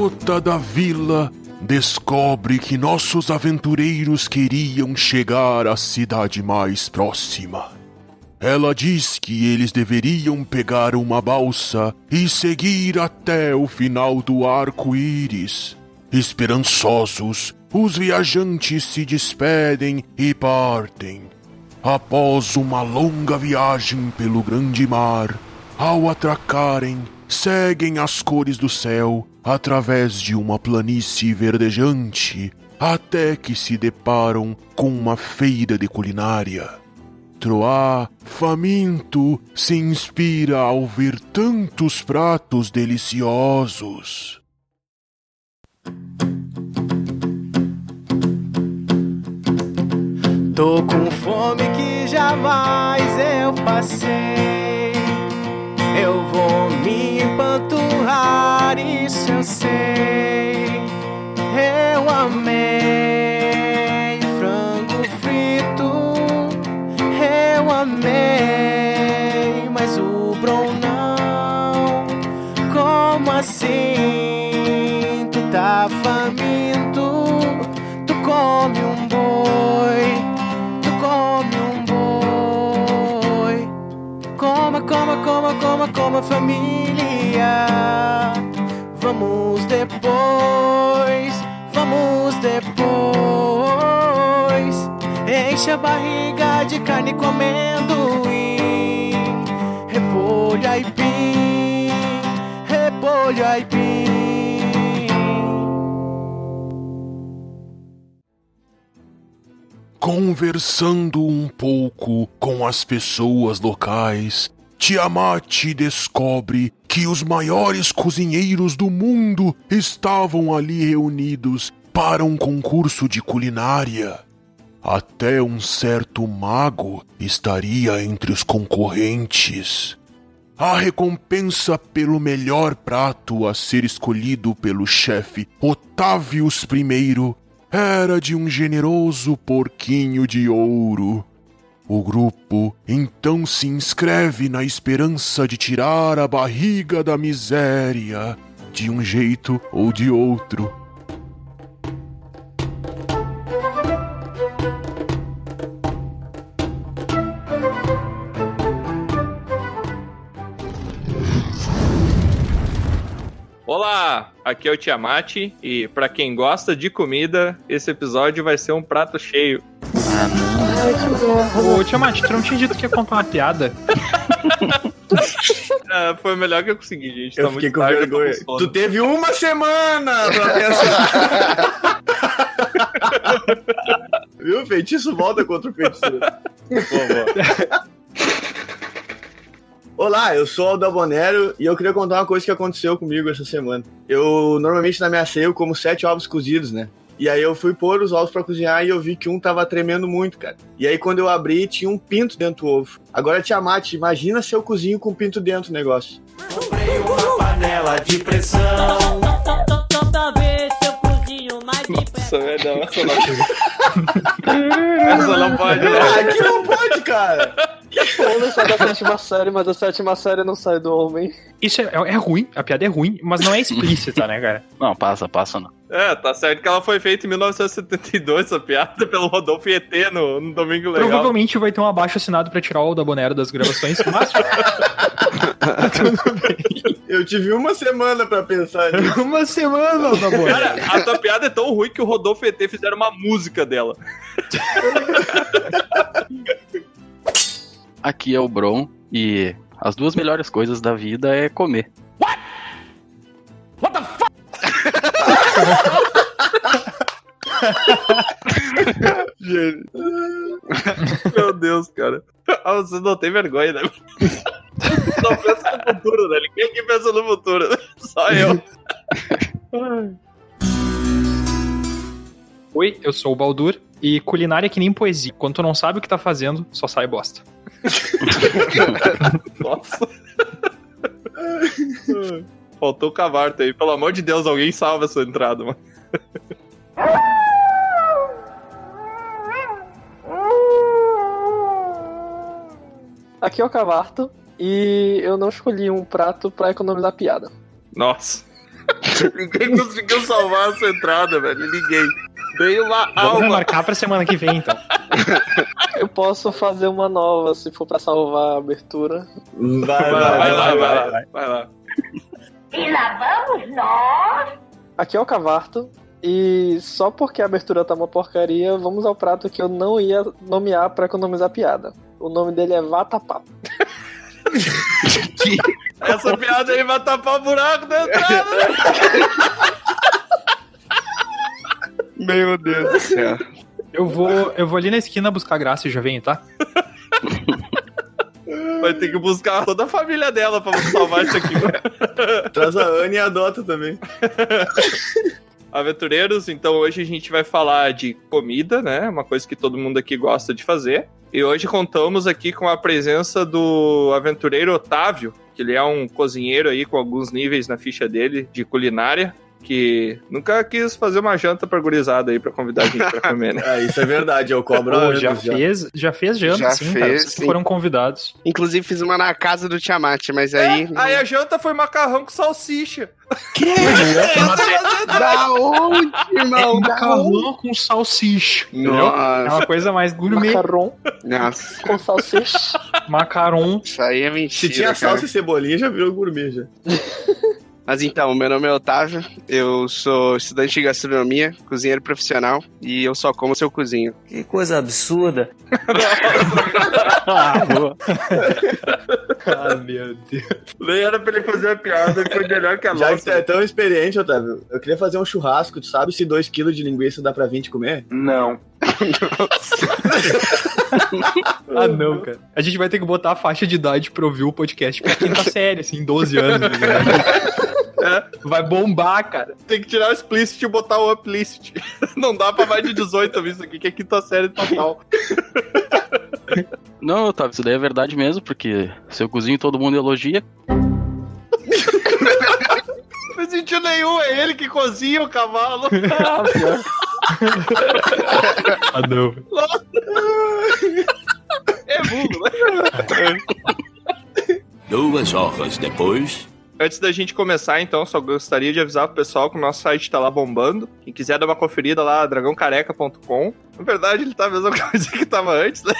garota da vila descobre que nossos aventureiros queriam chegar à cidade mais próxima. Ela diz que eles deveriam pegar uma balsa e seguir até o final do arco-íris. Esperançosos, os viajantes se despedem e partem. Após uma longa viagem pelo grande mar, ao atracarem, seguem as cores do céu através de uma planície verdejante até que se deparam com uma feira de culinária. Troá, faminto, se inspira ao ver tantos pratos deliciosos. Tô com fome que jamais eu passei. Eu vou me empanturrar, isso eu sei. Eu amei frango frito, eu amei, mas o Bron não. Como assim? Coma, coma, coma, família. Vamos depois, vamos depois. Enche a barriga de carne com amendoim. Repolho aipim, repolho aipim. Conversando um pouco com as pessoas locais, Tiamat descobre que os maiores cozinheiros do mundo estavam ali reunidos para um concurso de culinária. Até um certo mago estaria entre os concorrentes. A recompensa pelo melhor prato a ser escolhido pelo chefe Otávios I era de um generoso porquinho de ouro. O grupo então se inscreve na esperança de tirar a barriga da miséria, de um jeito ou de outro. Olá, aqui é o Tiamat e pra quem gosta de comida, esse episódio vai ser um prato cheio. Ô, Tiamat, tu não tinha dito que ia contar uma piada? Ah, foi o melhor que eu consegui, gente. Eu tá fiquei muito com tarde, vergonha. Tu teve uma semana pra pensar. Viu? Feitiço volta contra o feiticeiro. Olá, eu sou o Aldabonero e eu queria contar uma coisa que aconteceu comigo essa semana. Eu, normalmente na minha ceia, eu como sete ovos cozidos, né? E aí eu fui pôr os ovos pra cozinhar e eu vi que um tava tremendo muito, cara. E aí quando eu abri, tinha um pinto dentro do ovo. Agora, Tiamat, imagina se eu cozinho com pinto dentro do negócio. Comprei uma panela de pressão. Toda vez eu cozinho mais Nossa, velho, não, essa não. essa não pode, não. Ah, aqui não pode, cara! Homem sai da sétima série, mas a sétima série não sai do homem. Isso é, é ruim, a piada é ruim, mas não é explícita, né, cara? Não, passa, passa não. É, tá certo que ela foi feita em 1972, essa piada, pelo Rodolfo ET no, no Domingo Legal. Provavelmente vai ter um abaixo assinado pra tirar o da Bonero das gravações, mas Eu tive uma semana pra pensar nisso. uma semana da Bonero. Cara, a tua piada é tão ruim que o Rodolfo ET fizeram uma música dela. Aqui é o Bron e as duas melhores coisas da vida é comer. Meu Deus, cara. Ah, você não tem vergonha, né? Só pensa no futuro, né? Ninguém aqui pensa no futuro. Só eu. Oi, eu sou o Baldur e culinária é que nem poesia. Quando tu não sabe o que tá fazendo, só sai bosta. Nossa. Faltou o cavarto aí. Pelo amor de Deus, alguém salva essa entrada, mano. Aqui é o Cavarto e eu não escolhi um prato pra economizar piada. Nossa. Ninguém conseguiu salvar essa entrada, velho. Ninguém. Uma Vamos alma. remarcar pra semana que vem, então. Eu posso fazer uma nova se for pra salvar a abertura. Vai, Vai lá, vai lá, vai lá. Vai lá. E lá vamos nós. Aqui é o Cavarto. E só porque a abertura tá uma porcaria, vamos ao prato que eu não ia nomear pra economizar piada. O nome dele é Vatapá. Essa piada aí vai tapar o buraco da entrada. né? Meu Deus do céu. Eu vou, eu vou ali na esquina buscar graça e já venho, tá? Vai ter que buscar toda a família dela pra salvar isso aqui. Traz a Anne e adota também. Aventureiros, então hoje a gente vai falar de comida, né? Uma coisa que todo mundo aqui gosta de fazer. E hoje contamos aqui com a presença do aventureiro Otávio, que ele é um cozinheiro aí com alguns níveis na ficha dele de culinária, que nunca quis fazer uma janta pra gurizada aí pra convidar a gente pra comer, né? É, isso é verdade, eu cobro Pô, a já fez, já fez janta, Já sim, cara. fez, Vocês sim. foram convidados. Inclusive fiz uma na casa do Tiamat, mas aí. Aí a janta foi macarrão com salsicha. Da onde, É irmão? Da onde? macarrão com salsicha. entendeu? É Nossa, uma coisa mais gourmet. Macaron nossa, com salsicha. Macaron. isso aí é Se mentira. tinha cara. salsa e cebolinha, já virou gourmet já. Mas então, meu nome é Otávio, eu sou estudante de gastronomia, cozinheiro profissional e eu só como seu cozinho. Que coisa absurda. Ah, ah, meu Deus. Nem era pra ele fazer a piada, foi melhor que a Já que nossa. tu é tão experiente, Otávio, eu queria fazer um churrasco. Tu sabe se 2kg de linguiça dá pra 20 comer? Não. Ah, não, cara. A gente vai ter que botar a faixa de idade pra ouvir o podcast pra quinta série, assim, 12 anos. tá ligado? Vai bombar, cara. Tem que tirar o explicit e botar o uplicit. Não dá pra mais de 18 ouvir isso aqui, que é quinta série total. Não, Otávio, isso daí é verdade mesmo, porque seu cozinho todo mundo elogia. Não faz sentido nenhum, é ele que cozinha o cavalo. Ah. Ah, não. É burro, né? Duas horas depois. Antes da gente começar, então, só gostaria de avisar pro pessoal que o nosso site tá lá bombando. Quem quiser dar uma conferida lá, dragãocareca.com. Na verdade, ele tá a mesma coisa que tava antes, né?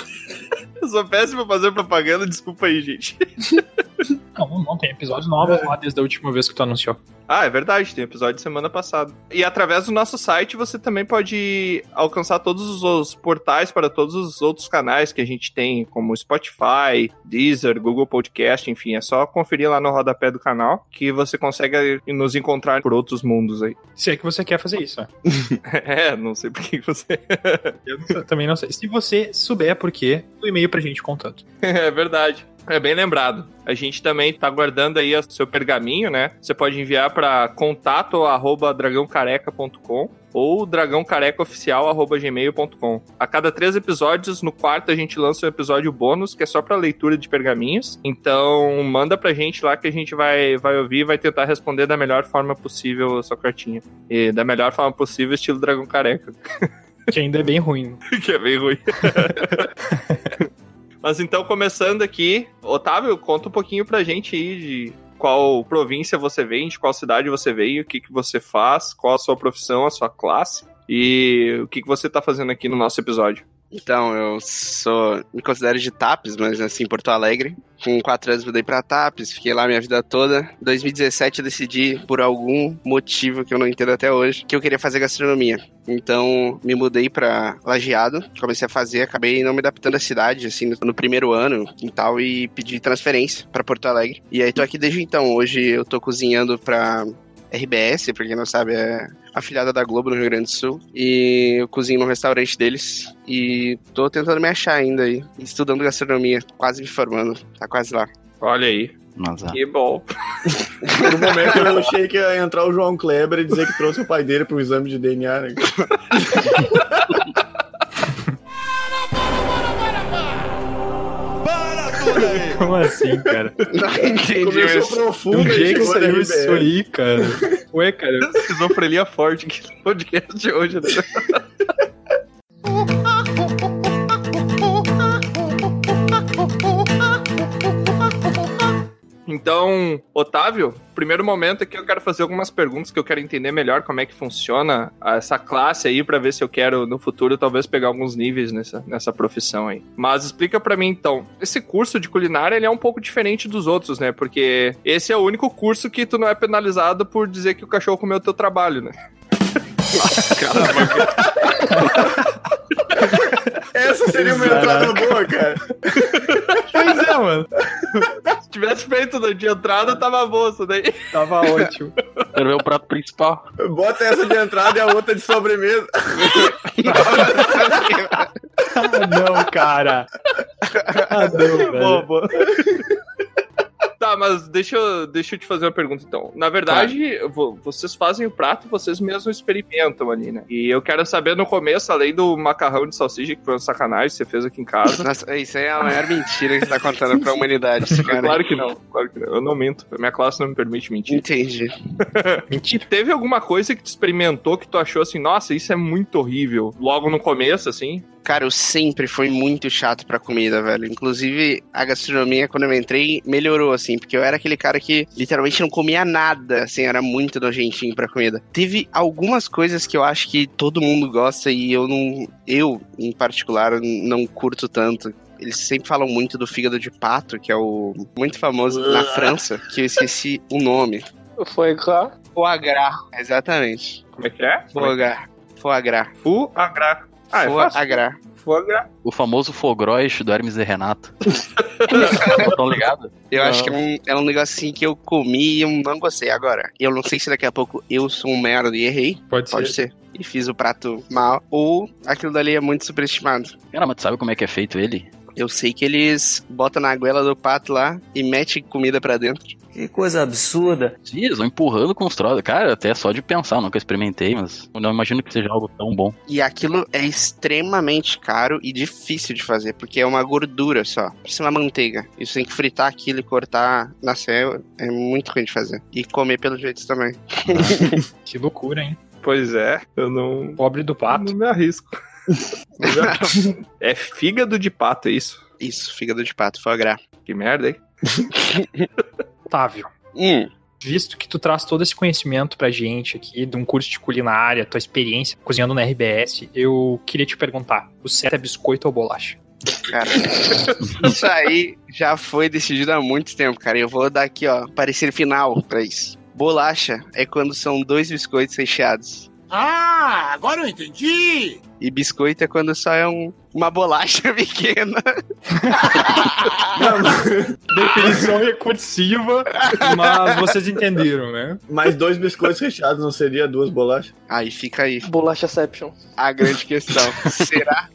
Eu sou péssimo fazer propaganda, desculpa aí, gente. Não, não, tem episódios novos lá desde a última vez que tu anunciou. Ah, é verdade, tem episódio de semana passada. E através do nosso site você também pode alcançar todos os portais para todos os outros canais que a gente tem, como Spotify, Deezer, Google Podcast, enfim, é só conferir lá no rodapé do canal que você consegue nos encontrar por outros mundos aí. Se é que você quer fazer isso, né? É, não sei por que você. Eu também não sei. Se você souber por quê, o e-mail pra gente contando. É verdade. É bem lembrado. A gente também tá guardando aí o seu pergaminho, né? Você pode enviar para contato@dragãocareca.com ou dragãocarecaoficial@gmail.com. A cada três episódios, no quarto a gente lança um episódio bônus que é só para leitura de pergaminhos. Então, manda pra gente lá que a gente vai vai ouvir e vai tentar responder da melhor forma possível a sua cartinha. E da melhor forma possível, estilo Dragão Careca. Que ainda é bem ruim. que é bem ruim. Mas então, começando aqui, Otávio, conta um pouquinho pra gente aí de qual província você vem, de qual cidade você veio, o que, que você faz, qual a sua profissão, a sua classe e o que, que você tá fazendo aqui no nosso episódio. Então, eu sou. Me considero de Tapes, mas assim, Porto Alegre. Com quatro anos mudei pra Tapes, fiquei lá minha vida toda. Em 2017 eu decidi, por algum motivo que eu não entendo até hoje, que eu queria fazer gastronomia. Então, me mudei pra Lajeado, comecei a fazer, acabei não me adaptando à cidade, assim, no, no primeiro ano e tal, e pedi transferência pra Porto Alegre. E aí tô aqui desde então. Hoje eu tô cozinhando pra RBS, pra quem não sabe, é afiliada da Globo no Rio Grande do Sul. E eu cozinho no restaurante deles. E tô tentando me achar ainda aí. Estudando gastronomia, quase me formando. Tá quase lá. Olha aí, ah, que bom. No momento eu achei que ia entrar o João Kleber e dizer que trouxe o pai dele pro exame de DNA. Né? Como assim, cara? Não entendi Começou isso. profundo Onde é que saiu isso aí, cara? Ué, cara, Esquizofrenia forte aqui no podcast hoje. Né? Então, Otávio, primeiro momento aqui eu quero fazer algumas perguntas que eu quero entender melhor como é que funciona essa classe aí para ver se eu quero no futuro talvez pegar alguns níveis nessa, nessa profissão aí. Mas explica para mim então, esse curso de culinária ele é um pouco diferente dos outros, né? Porque esse é o único curso que tu não é penalizado por dizer que o cachorro comeu teu trabalho, né? Essa seria uma entrada boa, cara. Pois é, mano. Se tivesse feito no de entrada, tava bom isso daí. Tava ótimo. Quero ver o prato principal. Bota essa de entrada e a outra de sobremesa. Ah, não, cara. Ah, não, velho. Boa, boa. Tá, mas deixa eu, deixa eu te fazer uma pergunta então. Na verdade, vo- vocês fazem o prato, vocês mesmos experimentam ali, né? E eu quero saber no começo, além do macarrão de salsicha, que foi uma sacanagem, você fez aqui em casa. Nossa, isso aí é a maior mentira que você tá contando pra humanidade, cara. Claro que não, claro que não. Eu não minto. A minha classe não me permite mentir. Entendi. Mentira. Teve alguma coisa que tu experimentou que tu achou assim, nossa, isso é muito horrível? Logo no começo, assim? Cara, eu sempre fui muito chato pra comida, velho. Inclusive, a gastronomia, quando eu entrei, melhorou, assim, porque eu era aquele cara que literalmente não comia nada, assim, era muito nojentinho pra comida. Teve algumas coisas que eu acho que todo mundo gosta e eu não. Eu, em particular, não curto tanto. Eles sempre falam muito do fígado de pato, que é o muito famoso na França, que eu esqueci o nome. Foi claro. Foie gras, exatamente. Como é que é? Foie gras. Foie gras. Fu agra. Ah, é Foie gras. Foie gras. O famoso Fogrois do Hermes e Renato. Estão ligados? Eu Não. acho que é um, é um negócio assim que eu comi e eu não gostei. Agora, eu não sei se daqui a pouco eu sou um merda e errei. Pode, Pode ser. E fiz o prato mal. Ou aquilo dali é muito superestimado. Cara, mas tu sabe como é que é feito ele? Eu sei que eles botam na goela do pato lá e metem comida pra dentro. Que coisa absurda. Sim, eles vão empurrando com os troços. Cara, até só de pensar, nunca experimentei, mas eu não imagino que seja algo tão bom. E aquilo é extremamente caro e difícil de fazer, porque é uma gordura só. Precisa uma manteiga. E você tem que fritar aquilo e cortar na céu. É muito ruim de fazer. E comer pelo jeito também. Que loucura, hein? Pois é, eu não. Pobre do pato. Não me arrisco. Não me arrisco. é fígado de pato, é isso? Isso, fígado de pato, foie gras. Que merda, hein? Otávio. Hum. Visto que tu traz todo esse conhecimento pra gente aqui, de um curso de culinária, tua experiência cozinhando na RBS, eu queria te perguntar: o certo é biscoito ou bolacha? Cara, isso aí já foi decidido há muito tempo, cara. Eu vou dar aqui, ó, parecer final pra isso. Bolacha é quando são dois biscoitos recheados. Ah, agora eu entendi! E biscoito é quando só é um, uma bolacha pequena. Definição recursiva, mas vocês entenderam, né? Mais dois biscoitos recheados não seria duas bolachas? Aí fica aí Bolachaception. a grande questão. Será?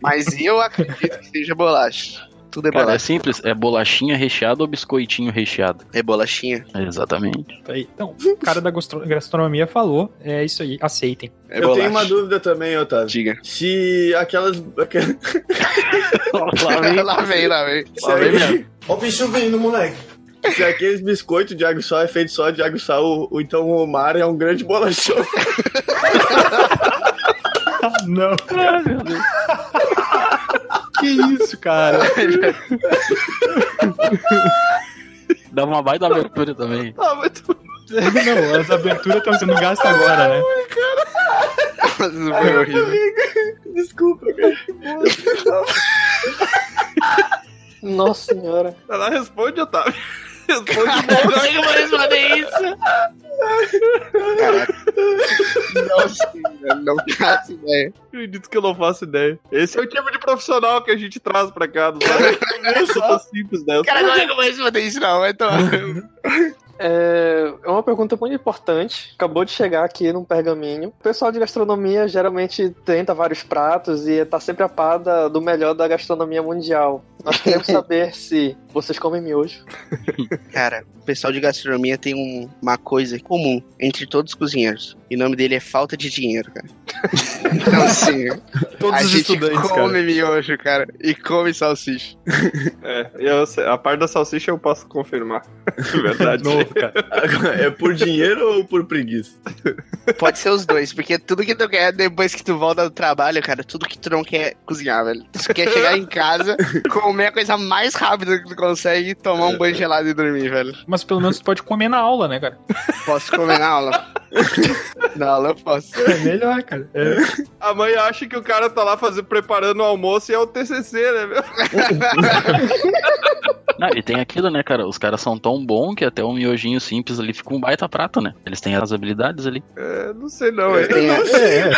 Mas eu acredito que seja bolacha. Tudo é Cara, é simples, é bolachinha recheada ou biscoitinho recheado? É bolachinha. Exatamente. Tá aí. Então, o cara da gastro- gastronomia falou, é isso aí, aceitem. É eu bolacha. tenho uma dúvida também, Otávio. Diga. Se aquelas. Lá vem. lá vem, lá vem. se, aquele- Ó o bicho vindo, moleque. se aqueles biscoitos de água e sal é feito só de água e sal, o- o- então o mar é um grande bolachão. Não. Que isso, cara? Dá uma baita abertura também. Ah, muito. Não, as aberturas estão sendo gastas agora, né? Isso foi horrível. Desculpa, cara. Nossa senhora. Lá, responde, Otávio. Responde. Como é que eu vou responder isso? Caraca. Nossa, não faço ideia. Acredito que eu não faço ideia. Esse é o tipo de profissional que a gente traz pra cá, não sabe? Eu sou tão simples dessa. Cara, como é eu vou responder isso não? Tomar. É, é uma pergunta muito importante. Acabou de chegar aqui num pergaminho. O pessoal de gastronomia geralmente tenta vários pratos e tá sempre a par da- do melhor da gastronomia mundial. Nós queremos saber se vocês comem miojo. Cara, pessoal de gastronomia tem um- uma coisa comum entre todos os cozinheiros. E o nome dele é falta de dinheiro, cara. Então, assim, Todos a os gente estudantes, come cara. miojo, cara. E come salsicha. É, eu a parte da salsicha eu posso confirmar. Verdade. Novo, cara. É por dinheiro ou por preguiça? Pode ser os dois, porque tudo que tu quer depois que tu volta do trabalho, cara, tudo que tu não quer cozinhar, velho. Tu quer chegar em casa com Comer a coisa mais rápida que tu consegue tomar um banho gelado e dormir, velho. Mas pelo menos tu pode comer na aula, né, cara? Posso comer na aula. na aula eu posso. É melhor, cara. É. A mãe acha que o cara tá lá fazendo, preparando o almoço e é o TCC, né, meu? Não, e tem aquilo, né, cara? Os caras são tão bons que até um miojinho simples ali fica um baita prato, né? Eles têm as habilidades ali. É, não sei não. É. Tem a- É,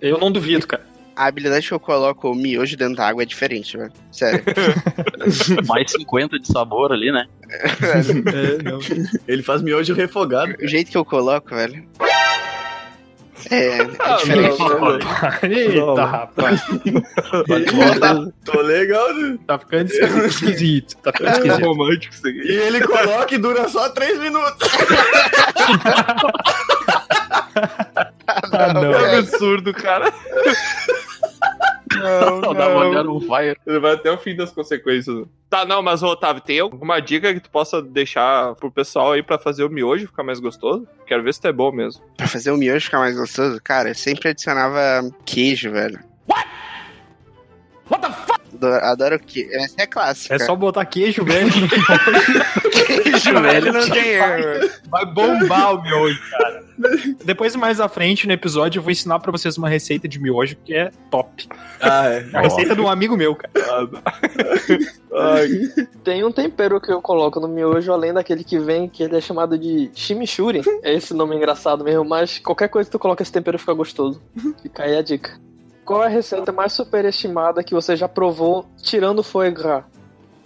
Eu não duvido, cara. A habilidade que eu coloco o miojo dentro da água é diferente, velho. Sério. Mais 50 de sabor ali, né? É, não. Ele faz miojo refogado. o jeito que eu coloco, velho. É, é Ah, diferente. não, não, não. Eita, rapaz. Tô legal, né? Tá ficando esquisito. Tá ficando esquisito. romântico isso E aqui. ele coloca e dura só 3 minutos. Ah, não. É absurdo, cara. Não, O da mulher on fire. Ele vai até o fim das consequências. Tá, não, mas ô, Otávio, tem alguma dica que tu possa deixar pro pessoal aí pra fazer o miojo ficar mais gostoso? Quero ver se tu é bom mesmo. Pra fazer o miojo ficar mais gostoso, cara, eu sempre adicionava queijo, velho. What? What the fuck? Adoro queijo. Essa é clássica. É só botar queijo, velho. queijo, velho, não tem erro. velho. Vai bombar o miojo, cara. Depois, mais à frente, no episódio, eu vou ensinar pra vocês uma receita de miojo que é top. Ah, é. A receita de um amigo meu, cara. Tem um tempero que eu coloco no miojo, além daquele que vem, que ele é chamado de chimichurri. É esse nome engraçado mesmo, mas qualquer coisa que tu coloca esse tempero fica gostoso. Fica aí a dica. Qual é a receita mais superestimada que você já provou, tirando o foie gras?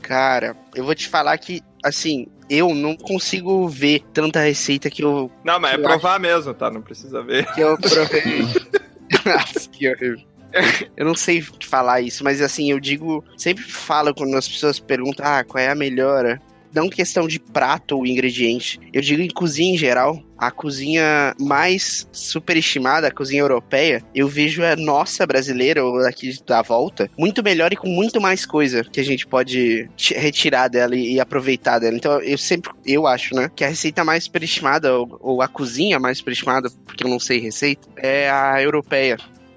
Cara, eu vou te falar que, assim, eu não consigo ver tanta receita que eu, Não, mas é provar mesmo, tá? Não precisa ver. que eu provei. Nossa, que horrível. Eu não sei falar isso, mas assim, eu digo, sempre falo quando as pessoas perguntam, ah, qual é a melhor? Não questão de prato ou ingrediente. Eu digo em cozinha em geral. A cozinha mais superestimada, a cozinha europeia, eu vejo a nossa brasileira, ou aqui da volta, muito melhor e com muito mais coisa que a gente pode ti- retirar dela e, e aproveitar dela. Então eu sempre, eu acho, né, que a receita mais superestimada, ou, ou a cozinha mais superestimada, porque eu não sei receita, é a europeia.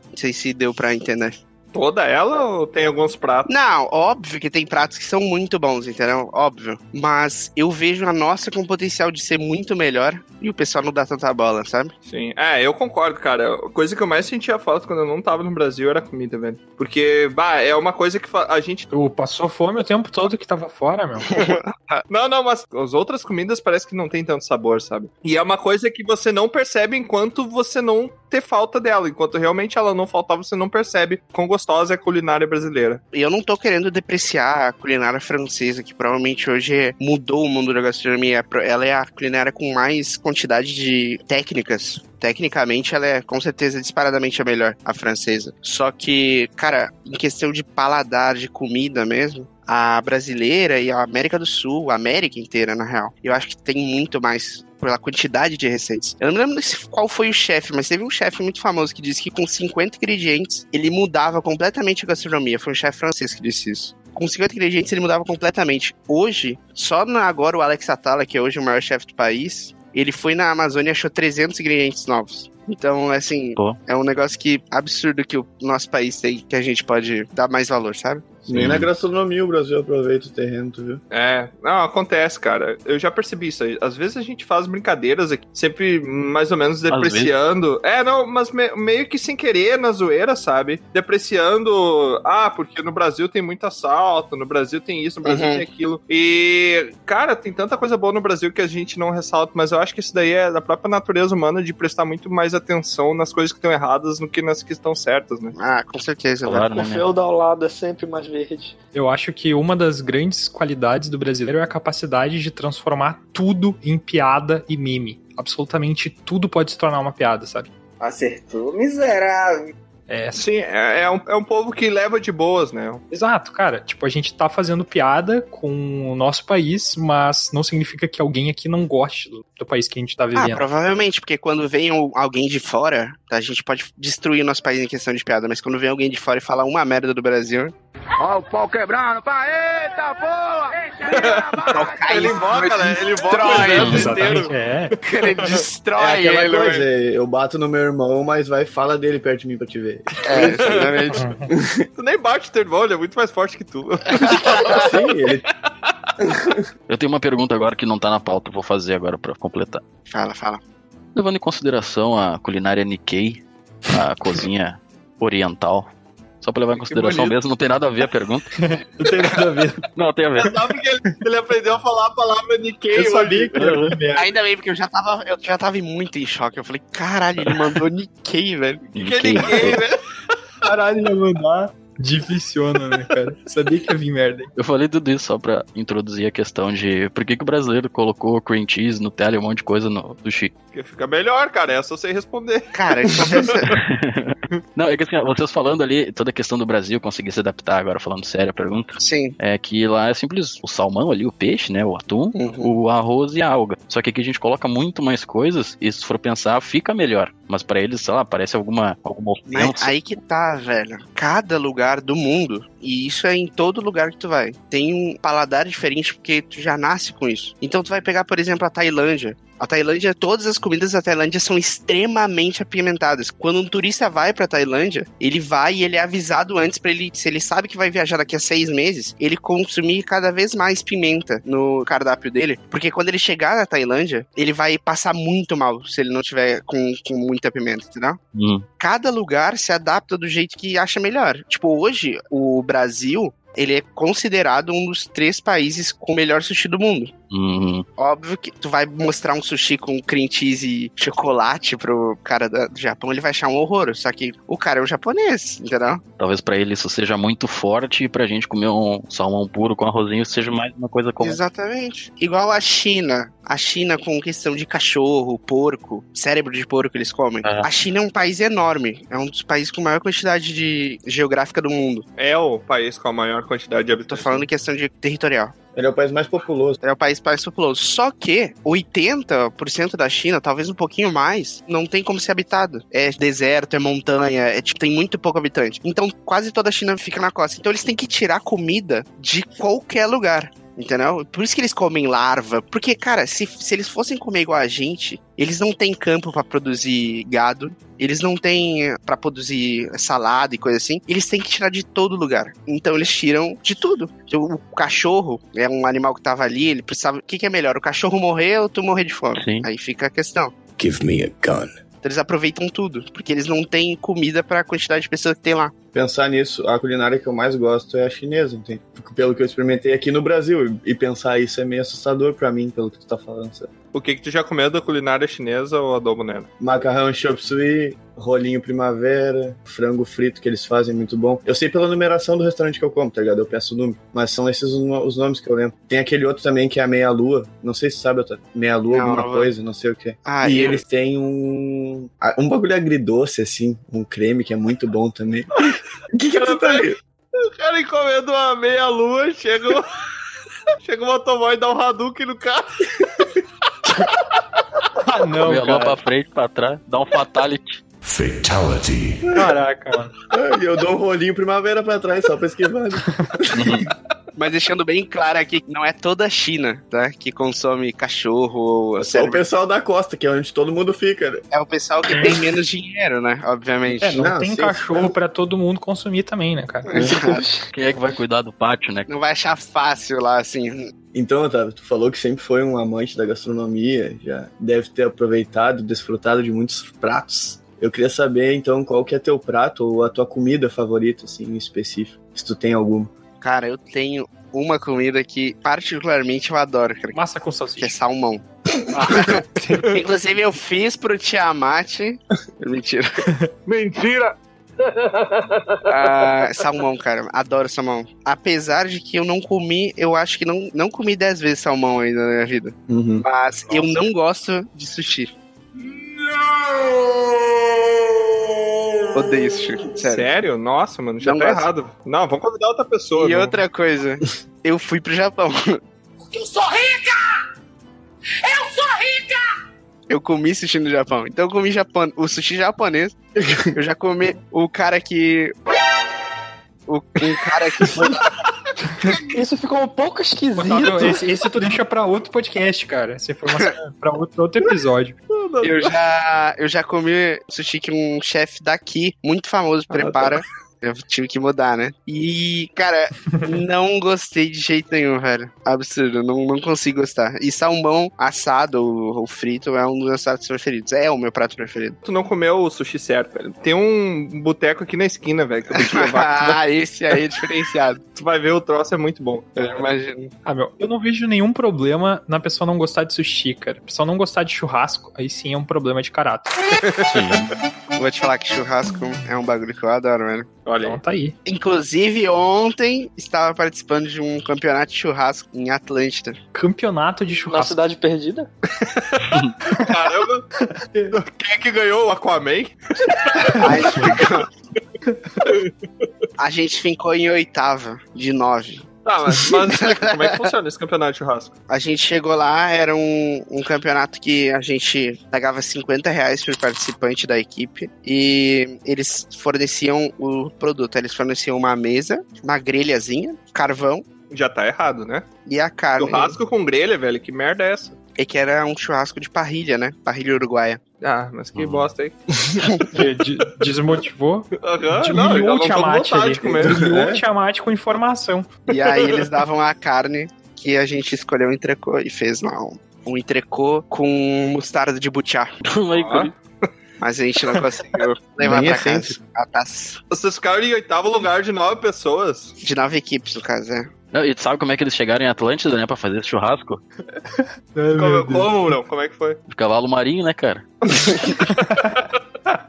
Não sei se deu pra entender. Toda ela ou tem alguns pratos? Não, óbvio que tem pratos que são muito bons, entendeu? Óbvio. Mas eu vejo a nossa com potencial de ser muito melhor e o pessoal não dá tanta bola, sabe? Sim. É, eu concordo, cara. A coisa que eu mais sentia falta quando eu não tava no Brasil era comida, velho. Porque, bah, é uma coisa que a gente. Tu passou fome o tempo todo que tava fora, meu. Não, não, mas as outras comidas parece que não tem tanto sabor, sabe? E é uma coisa que você não percebe enquanto você não ter falta dela. Enquanto realmente ela não faltar, você não percebe quão gostosa é a culinária brasileira. E eu não tô querendo depreciar a culinária francesa, que provavelmente hoje mudou o mundo da gastronomia. Ela é a culinária com mais quantidade de técnicas. Tecnicamente, ela é com certeza disparadamente a melhor, a francesa. Só que, cara, em questão de paladar, de comida mesmo, a brasileira e a América do Sul, a América inteira, na real, eu acho que tem muito mais pela quantidade de receitas. Eu não lembro qual foi o chefe, mas teve um chefe muito famoso que disse que com 50 ingredientes ele mudava completamente a gastronomia. Foi um chefe francês que disse isso. Com 50 ingredientes ele mudava completamente. Hoje, só na, agora o Alex Atala, que é hoje o maior chefe do país, ele foi na Amazônia e achou 300 ingredientes novos. Então, assim, Pô. é um negócio que absurdo que o nosso país tem, que a gente pode dar mais valor, sabe? Nem na gastronomia o Brasil aproveita o terreno, tu viu? É, não, acontece, cara. Eu já percebi isso aí. Às vezes a gente faz brincadeiras aqui, sempre mais ou menos depreciando. É, não, mas me- meio que sem querer na zoeira, sabe? Depreciando, ah, porque no Brasil tem muito assalto, no Brasil tem isso, no Brasil Uhum. tem aquilo. E, cara, tem tanta coisa boa no Brasil que a gente não ressalta, mas eu acho que isso daí é da própria natureza humana de prestar muito mais atenção nas coisas que estão erradas do que nas que estão certas, né? Ah, com certeza, Claro, O né, meu? feudo ao lado é sempre mais verde. Eu acho que uma das grandes qualidades do brasileiro é a capacidade de transformar tudo em piada e meme. Absolutamente tudo pode se tornar uma piada, sabe? Acertou, miserável. É, Sim, é, é um, é um povo que leva de boas, né? Exato, cara. Tipo, a gente tá fazendo piada com o nosso país, mas não significa que alguém aqui não goste do, do país que a gente tá Ah, vivendo. provavelmente, porque quando vem alguém de fora, a gente pode destruir o nosso país em questão de piada, mas quando vem alguém de fora e falar uma merda do Brasil, Ó o pau quebrando, pá, eita porra! Ele invoca, né? Ele invoca Destrói, o exército Exatamente, inteiro. é. Ele destrói É aquela ele, coisa, velho. eu bato no meu irmão, mas vai fala dele perto de mim pra te ver. É, exatamente. Tu nem bate teu irmão, ele é muito mais forte que tu. Sim, ele Eu tenho uma pergunta agora que não tá na pauta, vou fazer agora pra completar. Fala, fala. Levando em consideração a culinária Nikkei, a cozinha oriental, só pra levar em consideração mesmo, não tem nada a ver a pergunta. Não tem nada a ver. Não, tem a ver. Sabe que ele, ele aprendeu a falar a palavra Nikkei eu sabia que era. Ainda bem, porque eu já tava, eu já tava muito em choque. Eu falei, caralho, ele mandou Nikkei, velho. Que é Nikkei, né? Caralho, ia mandar. Dificiona, né, cara? Sabia que ia vir merda. hein? Eu falei tudo isso só pra introduzir a questão de por que, que o brasileiro colocou cream cheese, Nutella e um monte de coisa no sushi. Porque fica melhor, cara. É só você responder. Cara, então pensa- Não, é que assim, vocês falando ali, toda a questão do Brasil conseguir se adaptar, agora falando sério a pergunta, sim. é que lá é simples o salmão ali, o peixe, né, o atum, Uhum. o arroz e a alga. Só que aqui a gente coloca muito mais coisas e se for pensar, fica melhor. Mas pra eles, sei lá, parece alguma, alguma Mas ofensa. aí que tá, velho. Cada lugar do mundo, e isso é em todo lugar que tu vai, tem um paladar diferente porque tu já nasce com isso. Então tu vai pegar, por exemplo, a Tailândia. A Tailândia, todas as comidas da Tailândia são extremamente apimentadas. Quando um turista vai pra Tailândia, ele vai e ele é avisado antes pra ele, se ele sabe que vai viajar daqui a seis meses, ele consumir cada vez mais pimenta no cardápio dele, porque quando ele chegar na Tailândia, ele vai passar muito mal se ele não tiver com, com muita pimenta, entendeu? Hum, cada lugar se adapta do jeito que acha melhor. Tipo, hoje, o Brasil, ele é considerado um dos três países com o melhor sushi do mundo. Hum, Óbvio que tu vai mostrar um sushi com cream cheese e chocolate pro cara do Japão, ele vai achar um horror. Só que o cara é um japonês, entendeu? talvez pra ele isso seja muito forte e pra gente comer um salmão puro com arrozinho seja mais uma coisa comum. Exatamente. Igual a China. A China com questão de cachorro, porco, cérebro de porco eles comem. É. A China é um país enorme. É um dos países com maior quantidade de geográfica do mundo. É o país com a maior quantidade de Tô habitantes. falando em questão de territorial. Ele é o país mais populoso. É o país mais populoso. Só que 80% da China, talvez um pouquinho mais, não tem como ser habitado. É deserto, é montanha, é tipo, tem muito pouco habitante. Então quase toda a China fica na costa. Então eles têm que tirar comida de qualquer lugar. Entendeu? Por isso que eles comem larva. Porque, cara, se, se eles fossem comer igual a gente, eles não têm campo pra produzir gado. Eles não têm eh, pra produzir salada e coisa assim. Eles têm que tirar de todo lugar. Então eles tiram de tudo. O cachorro é um animal que tava ali, ele precisava. O que, que é melhor? O cachorro morrer ou tu morrer de fome? Sim. Aí fica a questão. Give me a gun. Então eles aproveitam tudo, porque eles não têm comida pra quantidade de pessoas que tem lá. Pensar nisso, a culinária que eu mais gosto é a chinesa, entende? Pelo que eu experimentei aqui no Brasil. E pensar isso é meio assustador pra mim, pelo que tu tá falando, sabe? O que que tu já comeu da culinária chinesa ou adobo nela? Macarrão chop suey, rolinho primavera, frango frito que eles fazem muito bom. Eu sei pela numeração do restaurante que eu como, tá ligado? Eu peço o número. Mas são esses os, no- os nomes que eu lembro. Tem aquele outro também que é a meia lua. Não sei se sabe, meia lua Não, alguma não. coisa, não sei o que. Ah, e e eles têm um um bagulho agridoce assim, um creme que é muito bom também. O que que tu tá aí? O cara encomenda uma meia-lua, chega o... chega o motoboy e dá um Hadouken no carro. Ah, não, Comer a lua pra cara. frente, pra trás, dá um fatality. Fatality. Caraca, mano. Ah, E eu dou um rolinho primavera pra trás só pra esquivar. Mas deixando bem claro aqui que não é toda a China, tá? Que consome cachorro ou Só o pessoal da costa, que é onde todo mundo fica, né? É o pessoal que tem menos dinheiro, né? Obviamente. É, não, Não, tem sim. cachorro pra todo mundo consumir também, né, cara? Quem é que vai cuidar do pátio, né? Não vai achar fácil lá, assim. Então, Otávio, tu falou que sempre foi um amante da gastronomia, já deve ter aproveitado, desfrutado de muitos pratos. Eu queria saber, então, qual que é teu prato ou a tua comida favorita, assim, em específico, se tu tem alguma. Cara, eu tenho uma comida que particularmente eu adoro, cara. Massa com Que é salsicha. salmão. Inclusive, eu fiz pro Tiamat. Mentira. Mentira! Ah, salmão, cara. Adoro salmão. Apesar de que eu não comi, eu acho que não, não comi 10 vezes salmão ainda na minha vida. Uhum. Mas eu não gosto de sushi. Odeio sushi. Sério. Sério? Nossa, mano, já Não tá gosto. errado. Não, vamos convidar outra pessoa. E não. outra coisa, eu fui pro Japão. Eu sou rica! Eu sou rica! Eu comi sushi no Japão. Então eu comi japan... o sushi japonês. Eu já comi o cara que. o, um cara que foi. Isso ficou um pouco esquisito. Esse, esse tu deixa pra outro podcast, cara. Essa informação é pra outro, outro episódio. Eu já, eu já comi sushi que um chefe daqui, muito famoso, prepara. Eu tive que mudar, né? E, cara, não gostei de jeito nenhum, velho. Absurdo, não, não consigo gostar. E salmão assado ou, ou frito é um dos meus pratos preferidos. É o meu prato preferido. Tu não comeu o sushi certo, velho. Tem um boteco aqui na esquina, velho, que eu vou te levar. ah, esse aí é diferenciado. tu vai ver o troço, é muito bom. Eu imagino. Ah, meu, eu não vejo nenhum problema na pessoa não gostar de sushi, cara. A pessoa não gostar de churrasco, aí sim é um problema de caráter. Vou te falar que churrasco é um bagulho que eu adoro, velho. Olha Então tá aí. Inclusive, ontem estava participando de um campeonato de churrasco em Atlântida. Campeonato de Na churrasco. cidade perdida? Caramba! Quem é que ganhou o Aquaman? A gente ficou, a gente ficou em oitava de nove. Tá, mas, mas como é que funciona esse campeonato de churrasco? A gente chegou lá, era um, um campeonato que a gente pagava 50 reais por participante da equipe e eles forneciam o produto. Eles forneciam uma mesa, uma grelhazinha, carvão Já tá errado, né? e a carne. Churrasco com grelha, velho. Que merda é essa? E que era um churrasco de parrilha, né? Parrilha uruguaia. Ah, mas que bosta aí. De- desmotivou. Aham, Diminuiu o Tiamat ali. Diminuiu É. o Tiamat com informação. E aí eles davam a carne que a gente escolheu entrecô e fez lá um, um entrecô com mostarda de butiá. Ah. Mas a gente não conseguiu levar Bem pra casa excêntrico. a taça. Vocês ficaram em oitavo lugar de nove pessoas. De nove equipes, no caso, é. Não, e tu sabe como é que eles chegaram em Atlântida, né, pra fazer esse churrasco? Como, como não? Como é que foi? De cavalo marinho, né, cara?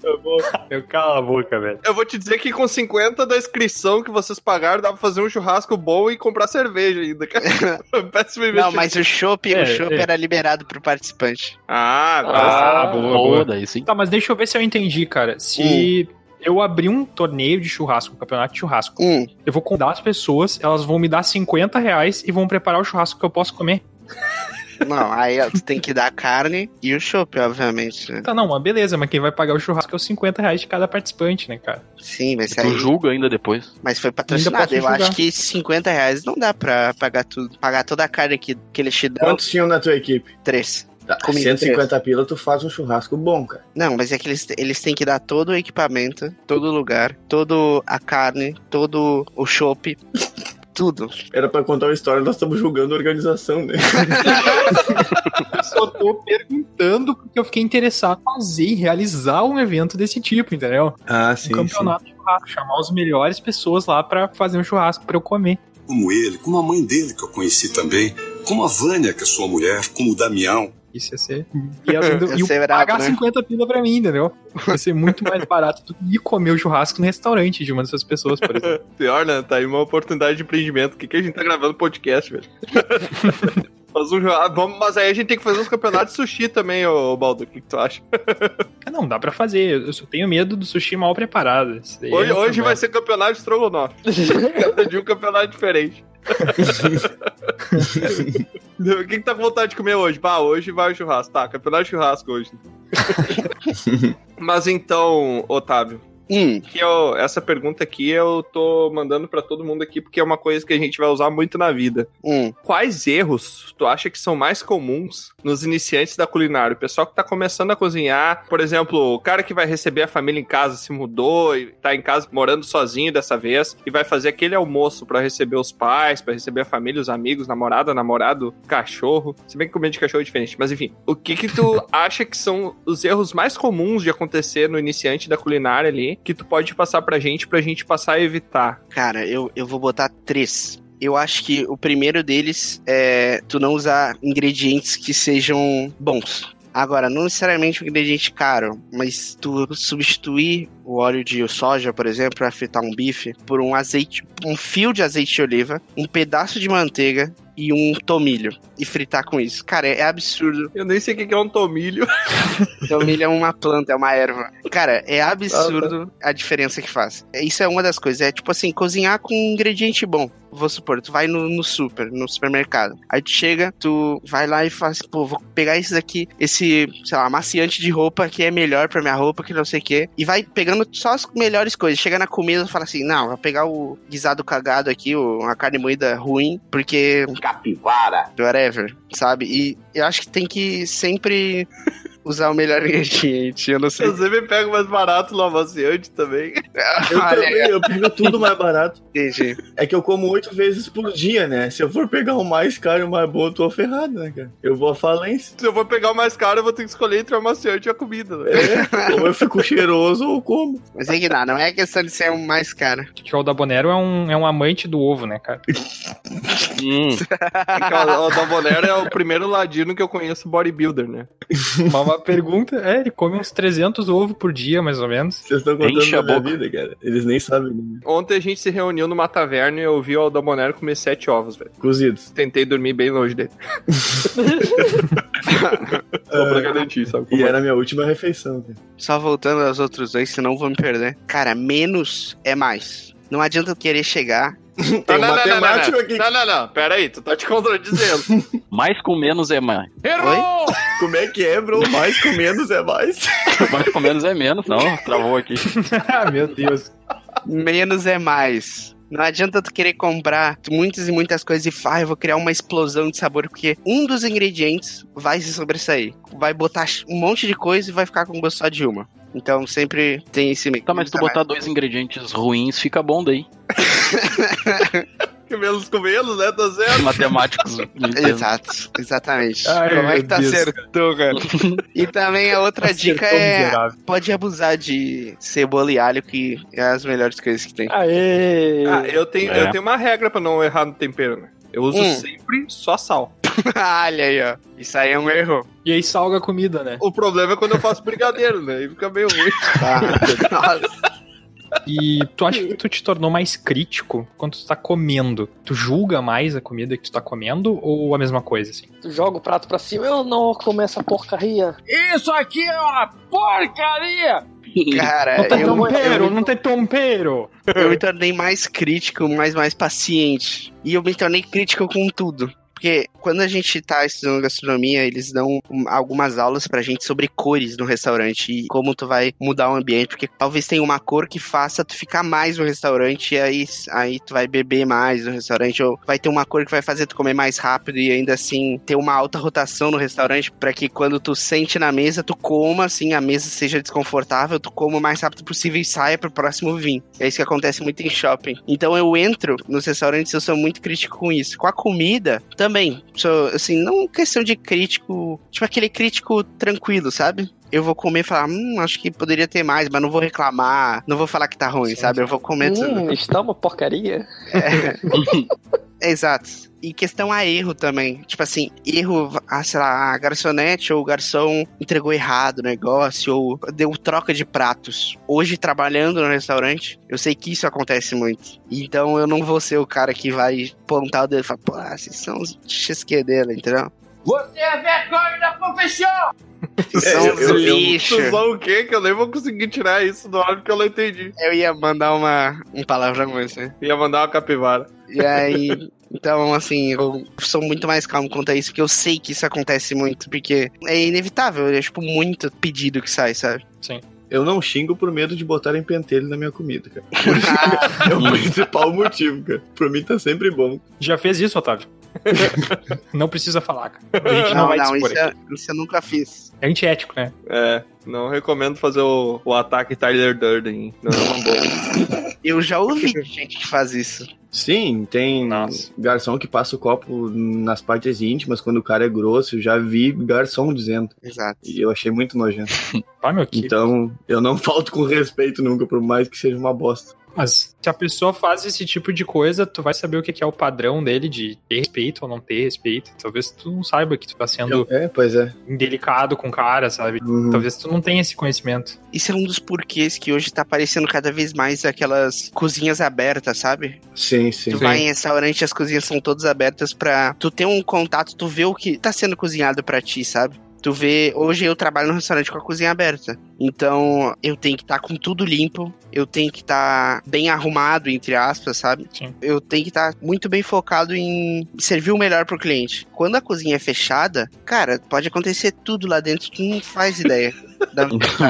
Eu vou, Eu cala a boca, velho. eu vou te dizer que com 50 da inscrição que vocês pagaram, dá pra fazer um churrasco bom e comprar cerveja ainda. cara. Péssimo Não, investimento. mas o chopp, É, o chopp é. era liberado pro participante. Ah, Ah, ah, boa, Boa, boa. daí sim. Tá, mas deixa eu ver se eu entendi, cara. Se eu abrir um torneio de churrasco, um campeonato de churrasco, Hum, eu vou convidar as pessoas, elas vão me dar 50 reais e vão preparar o churrasco que eu posso comer. não, aí tu tem que dar a carne e o chopp, obviamente, né? Tá, não, mas beleza, mas quem vai pagar o churrasco é os 50 reais de cada participante, né, cara? Sim, mas Tu aí. julga ainda depois. Mas foi patrocinado. Eu julgar. acho que 50 reais não dá pra pagar tudo. Pagar toda a carne que, que eles te dão. Quantos tinham na tua equipe? Três. Tá, Comigo 150 pila, tu faz um churrasco bom, cara. Não, mas é que eles, eles têm que dar todo o equipamento, todo o lugar, todo a carne, todo o chopp, tudo. Era pra contar uma história, nós estamos julgando a organização, né? Eu só tô perguntando porque eu fiquei interessado em fazer e realizar um evento desse tipo, entendeu? Ah, um campeonato de churrasco, chamar as melhores pessoas lá pra fazer um churrasco pra eu comer. Como ele, como a mãe dele que eu conheci também, como a Vânia, que é sua mulher, como o Damião. Isso ia ser. E, as- e Ia o ser brabo, pagar né? 50 pila pra mim, entendeu? Ia ser muito mais barato do que ir comer o churrasco no restaurante de uma dessas pessoas, por exemplo. pior, né? Tá aí uma oportunidade de empreendimento. O que, que a gente tá gravando podcast, velho? Faz um churrasco. Vamos, mas aí a gente tem que fazer uns campeonatos de sushi também, ô Baldo. O que, que tu acha? Ah, Não, dá pra fazer. Eu só tenho medo do sushi mal preparado. Hoje, é um hoje vai ser campeonato de estrogonofe. Cada dia um campeonato diferente. O que, que tá com vontade de comer hoje? Bah, hoje vai o churrasco. Tá, campeonato de churrasco hoje. Mas então, Otávio, Hum, que eu, essa pergunta aqui eu tô mandando pra todo mundo aqui porque é uma coisa que a gente vai usar muito na vida. hum. Quais erros tu acha que são mais comuns nos iniciantes da culinária? O pessoal que tá começando a cozinhar, por exemplo, o cara que vai receber a família em casa, se mudou e tá em casa morando sozinho dessa vez e vai fazer aquele almoço pra receber os pais, pra receber a família, os amigos, namorada, namorado, cachorro. Se bem que comida de cachorro é diferente, mas enfim. O que que tu acha que são os erros mais comuns de acontecer no iniciante da culinária ali, que tu pode passar pra gente, pra gente passar a evitar? Cara, eu, eu vou botar três. Eu acho que o primeiro deles é tu não usar ingredientes que sejam bons. Agora, não necessariamente um ingrediente caro, mas tu substituir o óleo de soja, por exemplo, para fritar um bife, por um azeite, um fio de azeite de oliva, um pedaço de manteiga e um tomilho. E fritar com isso. Cara, é absurdo. Eu nem sei o que é um tomilho. Tomilho é uma planta, é uma erva. Cara, é absurdo a diferença que faz. Isso é uma das coisas. É tipo assim, cozinhar com um ingrediente bom. Vou supor, tu vai no, no super, no supermercado. Aí tu chega, tu vai lá e faz, pô, vou pegar esse daqui, esse, sei lá, maciante de roupa que é melhor pra minha roupa, que não sei o quê. E vai pegando só as melhores coisas. Chega na comida e fala assim: não, vou pegar o guisado cagado aqui, o, a carne moída ruim, porque. Capivara. Whatever, sabe? E eu acho que tem que sempre usar o melhor ingrediente. Eu não sei. Eu sempre pego mais barato no amaciante também. Eu Olha também, eu pego tudo mais barato. Entendi. É que eu como oito vezes por dia, né? Se eu for pegar o mais caro e o mais bom, eu tô ferrado, né, cara? Eu vou à falência. Se eu for pegar o mais caro, eu vou ter que escolher entre o amaciante e a comida. Né? É, ou eu fico cheiroso ou como. Mas é que não, não é questão de ser o mais caro. Que o Dabonero é um, é um amante do ovo, né, cara? Hum, Porque o, o Dabonero é o primeiro ladino que eu conheço bodybuilder, né? Uma pergunta, é, ele come uns 300 ovos por dia, mais ou menos. Vocês estão contando Enche a minha boca. vida, cara. Eles nem sabem. né? Ontem a gente se reuniu numa taverna e eu vi o Dabonero comer sete ovos, velho. Cozidos. Tentei dormir bem longe dele. Só pra garantir, sabe? E era a minha última refeição, cara. Só voltando aos outros dois, senão vou me perder. Cara, menos é mais. Não adianta eu querer chegar. Tem Não, um não, não, matemático não, não, aqui. não, não, não, pera aí, tu tá te contradizendo. mais com menos é mais. Oi? Como é que é, bro? Mais com menos é mais. Mais com menos é menos. Não, travou aqui. ah, meu Deus. Menos é mais. Não adianta tu querer comprar muitas e muitas coisas e falar, ah, eu vou criar uma explosão de sabor, porque um dos ingredientes vai se sobressair. Vai botar um monte de coisa e vai ficar com gosto só de uma. Então sempre tem esse meio. Tá, mas se tu botar dois ingredientes ruins, fica bom daí. que menos com menos, né? Tá certo. Matemáticos. Exato, exatamente. Ai, Como é que tá Deus, acertou, cara? E também a outra dica Acertou é miserável. pode abusar de cebola e alho, que é as melhores coisas que tem. Aê! Ah, eu tenho, É. eu tenho uma regra pra não errar no tempero, né? Eu uso Hum. sempre só sal. Olha aí, ó. Isso aí é um erro. E aí salga a comida, né? O problema é quando eu faço brigadeiro, né? Aí fica meio ruim. Nossa. E tu acha que tu te tornou mais crítico quando tu tá comendo? Tu julga mais a comida que tu tá comendo ou a mesma coisa, assim? Tu joga o prato pra cima, eu não comer essa porcaria. Isso aqui é uma porcaria! Cara, Não tem eu, tempero, eu, não tem tempero! eu me tornei mais crítico, mais, mais paciente. E eu me tornei crítico com tudo. Porque quando a gente tá estudando gastronomia, eles dão um- algumas aulas pra gente sobre cores no restaurante e como tu vai mudar o ambiente. Porque talvez tenha uma cor que faça tu ficar mais no restaurante e aí, aí tu vai beber mais no restaurante. Ou vai ter uma cor que vai fazer tu comer mais rápido e ainda assim ter uma alta rotação no restaurante pra que quando tu sente na mesa, tu coma, assim, a mesa seja desconfortável, tu coma o mais rápido possível e saia pro próximo vinho. É isso que acontece muito em shopping. Então eu entro nos restaurantes, eu sou muito crítico com isso. Com a comida, também. Sou, assim, não questão de crítico, tipo aquele crítico tranquilo, sabe? Eu vou comer e falar, hum, acho que poderia ter mais, mas não vou reclamar, não vou falar que tá ruim, sabe? Eu vou comer tudo. Hum, está uma porcaria. Exato. E questão a erro também. Tipo assim, erro, ah, sei lá, a garçonete ou o garçom entregou errado o negócio, ou deu troca de pratos. Hoje, trabalhando no restaurante, eu sei que isso acontece muito. Então eu não vou ser o cara que vai pontar o dedo e falar, pô, esses são os entendeu? Você é vergonha da profissão! São eu- os eu- eu- lixo. Tu só o quê? Que eu nem vou conseguir tirar isso do áudio que eu não entendi. Eu ia mandar uma, um palavrão com você. Ia mandar uma capivara. E aí, então, assim, eu sou muito mais calmo quanto a isso, porque eu sei que isso acontece muito, porque é inevitável, é tipo muito pedido que sai, sabe? Sim. Eu não xingo por medo de botarem pentelho na minha comida, cara. é o principal motivo, cara. Pra mim tá sempre bom. Já fez isso, Otávio? Não precisa falar, cara. A gente não, Não, vai não, isso, aqui. é- isso eu nunca fiz. É ético, né? É, não recomendo fazer o, o ataque Tyler Durden. Não é uma boa. Eu já ouvi gente que faz isso. Sim, tem Nossa. garçom que passa o copo nas partes íntimas quando o cara é grosso. Eu já vi garçom dizendo. Exato. E eu achei muito nojento. Vai, meu que. Então, eu não falto com respeito nunca, por mais que seja uma bosta. Mas se a pessoa faz esse tipo de coisa, tu vai saber o que que é o padrão dele de ter respeito ou não ter respeito. Talvez tu não saiba que tu tá sendo É, pois é. indelicado com o cara, sabe? Uhum. Talvez tu não tenha esse conhecimento. Isso é um dos porquês que hoje tá aparecendo cada vez mais aquelas cozinhas abertas, sabe? Sim, sim. Tu vai em restaurante, as cozinhas são todas abertas pra tu ter um contato, tu ver o que tá sendo cozinhado pra ti, sabe? Tu vê, hoje eu trabalho no restaurante com a cozinha aberta. Então, eu tenho que estar com tudo limpo, eu tenho que estar bem arrumado, entre aspas, sabe? Sim. Eu tenho que estar muito bem focado em servir o melhor pro cliente. Quando a cozinha é fechada, cara, pode acontecer tudo lá dentro, tu não faz ideia. Da-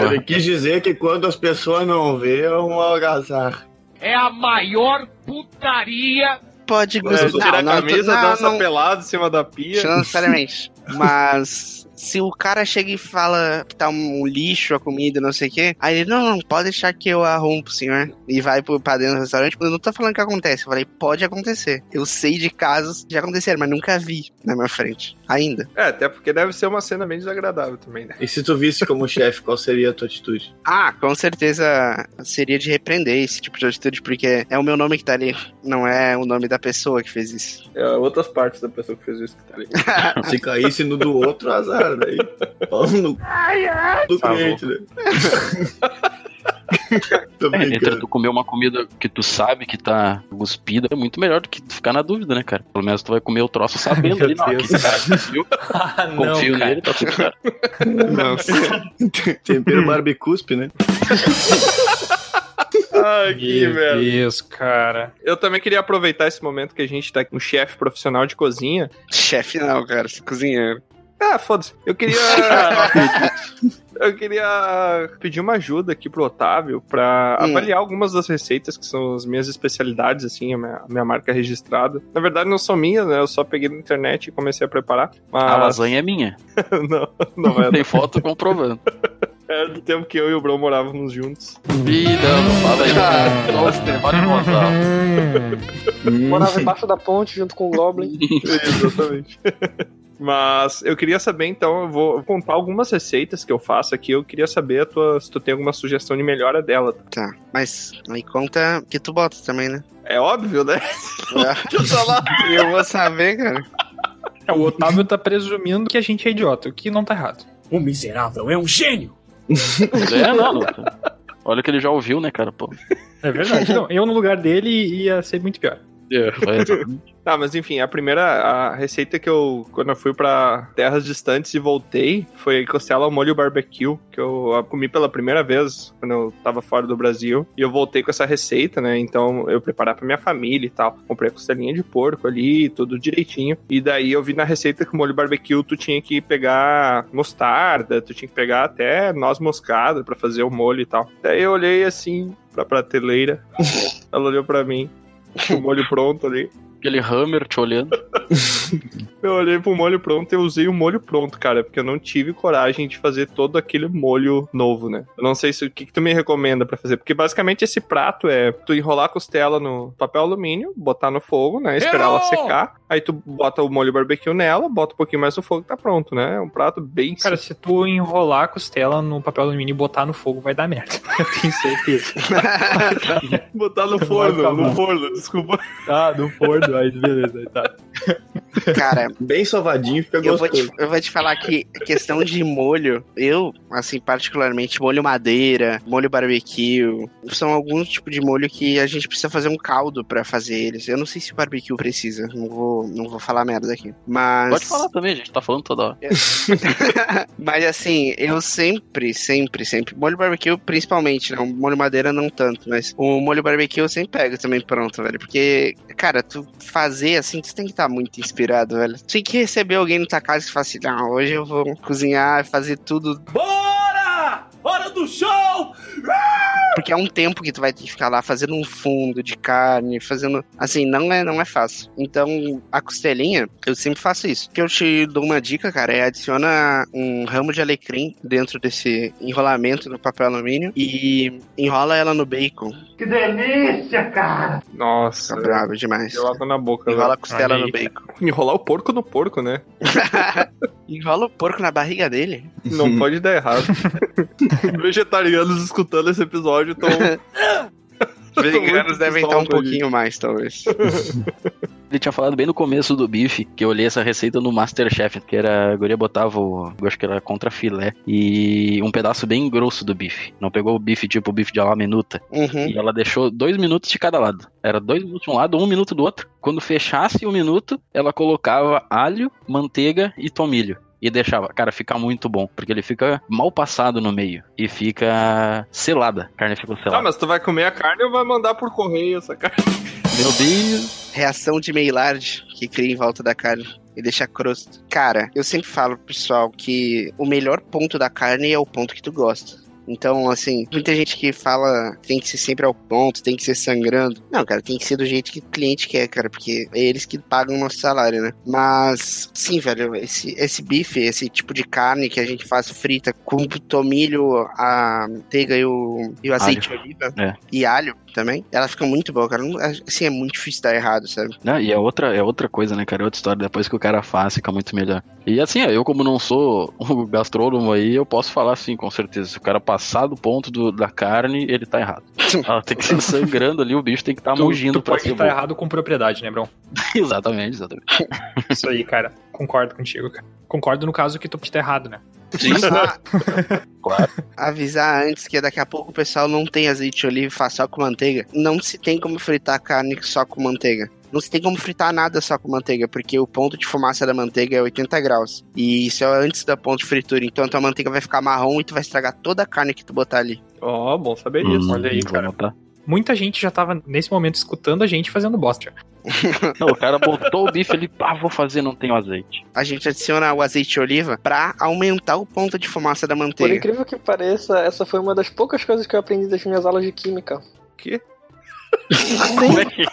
ele quis dizer que quando as pessoas não vê, é uma algazarra. É a maior putaria. Pode gostar. tira a Não, camisa, não, dança não- pelado em cima da pia. Não necessariamente. Mas se o cara chega e fala que tá um lixo a comida, não sei o quê, aí ele, não, não, pode deixar que eu arrumo pro senhor. E vai pro, pra dentro do restaurante. Eu não tô falando que acontece. Eu falei, pode acontecer. Eu sei de casos que já aconteceram, mas nunca vi na minha frente. Ainda. É, até porque deve ser uma cena bem desagradável também, né? E se tu visse como chefe, qual seria a tua atitude? Ah, com certeza seria de repreender esse tipo de atitude, porque é o meu nome que tá ali. Não é o nome da pessoa que fez isso. É outras partes da pessoa que fez isso que tá ali. Se caísse no do outro, azar, daí. Pau no do Tá bom. cliente, né? É, entre tu comer uma comida que tu sabe que tá cuspida, é muito melhor do que ficar na dúvida, né, cara? Pelo menos tu vai comer o troço sabendo Meu ali, não, cara confio, Ah, não, confio cara. nele, tá tudo certo. Tempero barbicuspe, né? Ai, que Meu merda. Deus, cara. Eu também queria aproveitar esse momento que a gente tá com um chefe profissional de cozinha. Chefe não, cara, cozinheiro. Ah, foda-se. Eu queria. eu queria pedir uma ajuda aqui pro Otávio pra Hum. avaliar algumas das receitas que são as minhas especialidades, assim, a minha, a minha marca registrada. Na verdade, não são minhas, né? Eu só peguei na internet e comecei a preparar. Mas... A lasanha é minha. não, não é. Tem foto comprovando. É do tempo que eu e o Bro morávamos juntos. Ih, não, não fala aí. Nossa, pode contar. Morava embaixo da ponte junto com o Goblin. Exatamente. Mas eu queria saber, então, eu vou contar algumas receitas que eu faço aqui. Eu queria saber a tua, se tu tem alguma sugestão de melhora dela. Tá, mas aí conta que tu bota também, né? É óbvio, né? eu, falar. eu vou saber, cara. É, o Otávio tá presumindo que a gente é idiota, o que não tá errado. O miserável é um gênio. É, não, não. Olha que ele já ouviu, né, cara? Pô. É verdade. Não, eu no lugar dele ia ser muito pior. É, vai, Tá, mas enfim, a primeira a receita que eu, quando eu fui pra terras distantes e voltei, foi costela ao molho barbecue, que eu comi pela primeira vez quando eu tava fora do Brasil. E eu voltei com essa receita, né? Então eu preparar pra minha família e tal. Comprei a costelinha de porco ali, tudo direitinho. E daí eu vi na receita que o molho barbecue tu tinha que pegar mostarda, tu tinha que pegar até noz moscada pra fazer o molho e tal. Daí eu olhei assim pra prateleira, ela olhou pra mim, o molho pronto ali. Aquele hammer te olhando. Eu olhei pro molho pronto e eu usei o molho pronto, cara, porque eu não tive coragem de fazer todo aquele molho novo, né? Eu não sei se o que, que tu me recomenda pra fazer, porque basicamente esse prato é tu enrolar a costela no papel alumínio, botar no fogo, né? Esperar ela secar, aí tu bota o molho barbecue nela, bota um pouquinho mais no fogo e tá pronto, né? É um prato bem Cara, se tu enrolar a costela no papel alumínio e botar no fogo, vai dar merda. Eu tenho certeza. botar no forno, no forno, desculpa. Ah, no forno, aí beleza, aí tá. Cara, Bem sovadinho, fica eu vou, gostoso. te, eu vou te falar que a questão de molho, eu, assim, particularmente, molho madeira, molho barbecue, são alguns tipos de molho que a gente precisa fazer um caldo pra fazer eles. Eu não sei se o barbecue precisa, não vou, não vou falar merda aqui. Mas. Pode falar também, a gente tá falando toda hora. Mas assim, eu sempre, sempre, sempre. Molho barbecue, principalmente, né? O molho madeira não tanto, mas o molho barbecue eu sempre pego também pronto, velho. Porque, cara, tu fazer assim, tu tem que estar muito inspirado, velho. Tu tem que receber alguém na tua casa que fala assim, não, hoje eu vou cozinhar, fazer tudo. Bora! Hora do show! Porque é um tempo que tu vai ter que ficar lá fazendo um fundo de carne, fazendo. Assim, não é, não é fácil. Então, a costelinha, eu sempre faço isso. O que eu te dou uma dica, cara, é adiciona um ramo de alecrim dentro desse enrolamento no papel alumínio e enrola ela no bacon. Que delícia, cara! Nossa, Fica bravo demais. água na boca. Enrola a costela Olha no aí, bacon. Enrolar o porco no porco, né? Enrola o porco na barriga dele. Não pode dar errado. Vegetarianos escutando esse episódio estão. Veganos devem estar um pouquinho mais, talvez. Ele tinha falado bem no começo do bife, que eu olhei essa receita no Masterchef, que era, a guria botava o, eu acho que era contra filé, e um pedaço bem grosso do bife. Não pegou o bife tipo o bife de alá minuta. Uhum. E ela deixou dois minutos de cada lado. Era dois minutos de um lado, um minuto do outro. Quando fechasse o minuto, ela colocava alho, manteiga e tomilho. E deixava. Cara, fica muito bom, porque ele fica mal passado no meio e fica selada. A carne fica selada. Tá, mas tu vai comer a carne ou vai mandar por correio essa carne? Meu Deus. Reação de Maillard que cria em volta da carne. E deixa crosta. Cara, eu sempre falo pro pessoal que o melhor ponto da carne é o ponto que tu gosta. Então, assim, muita gente que fala tem que ser sempre ao ponto, tem que ser sangrando. Não, cara, tem que ser do jeito que o cliente quer, cara, porque é eles que pagam o nosso salário, né? Mas, sim, velho, esse, esse bife, esse tipo de carne que a gente faz frita com tomilho, a manteiga e o, e o azeite de oliva É. e alho também, ela fica muito boa, cara. Não- Assim, é muito difícil dar errado, sabe? Não, e é outra, é outra coisa, né, cara? É outra história. Depois que o cara faz, fica muito melhor. E assim, eu como não sou o gastrônomo aí, eu posso falar assim, com certeza. Se o cara passar do ponto do- da carne, ele tá errado. Ela tem que ser sangrando ali, o bicho tem que estar tá mugindo tu pra pode ser bom. errado com propriedade, né, Bron? exatamente, exatamente. Isso aí, cara. Concordo contigo, cara. Concordo no caso que tu pode estar errado, né? claro. Avisar antes que daqui a pouco o pessoal não tem azeite de oliva e faz só com manteiga. Não se tem como fritar carne só com manteiga. Não se tem como fritar nada só com manteiga, porque o ponto de fumaça da manteiga é 80 graus. E isso é antes da ponto de fritura. Então a tua manteiga vai ficar marrom e tu vai estragar toda a carne que tu botar ali. Ó, bom saber Hum, disso. Olha aí, cara. Muita gente já tava nesse momento escutando a gente fazendo bosta. Não, o cara botou o bife ali, pá, vou fazer, não tenho azeite. A gente adiciona o azeite de oliva pra aumentar o ponto de fumaça da Por manteiga. incrível que pareça, essa foi uma das poucas coisas que eu aprendi das minhas aulas de química. Que? É que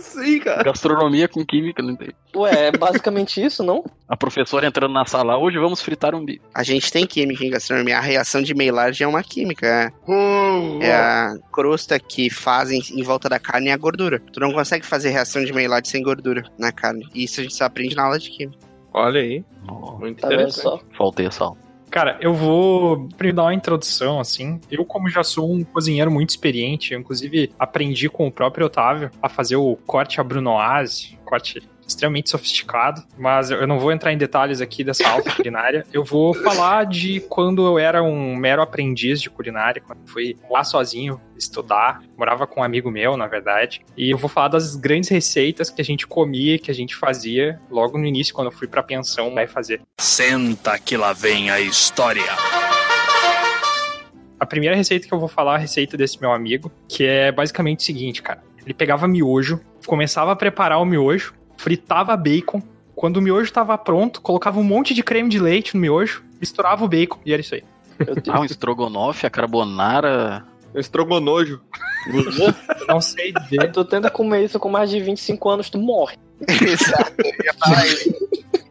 Sim, cara. gastronomia com química, não tem. Ué, é basicamente isso, não? A professora entrando na sala, hoje vamos fritar um bife. A gente tem química em gastronomia. A reação de Maillard é uma química. É, é a crosta que fazem em volta da carne e a gordura. Tu não consegue fazer reação de Maillard sem gordura na carne. E isso a gente só aprende na aula de química. Olha aí. Oh, Muito Tá interessante. só? faltei a sal. Cara, eu vou dar uma introdução, assim. Eu, como já sou um cozinheiro muito experiente, inclusive aprendi com o próprio Otávio a fazer o corte a Brunoise, corte extremamente sofisticado, mas eu não vou entrar em detalhes aqui dessa aula culinária. Eu vou falar de quando eu era um mero aprendiz de culinária, quando fui lá sozinho estudar, morava com um amigo meu, na verdade, e eu vou falar das grandes receitas que a gente comia, que a gente fazia logo no início, quando eu fui pra pensão vai fazer. Senta que lá vem a história. A primeira receita que eu vou falar é a receita desse meu amigo, que é basicamente o seguinte, cara. Ele pegava miojo, começava a preparar o miojo, fritava bacon. Quando o miojo estava pronto, colocava um monte de creme de leite no miojo, misturava o bacon e era isso aí. Ah, um estrogonofe, a carbonara. Estrogonojo. Eu não sei dizer. Tu tenta comer isso com mais de 25 anos, tu morre. Exato, eu ia falar isso.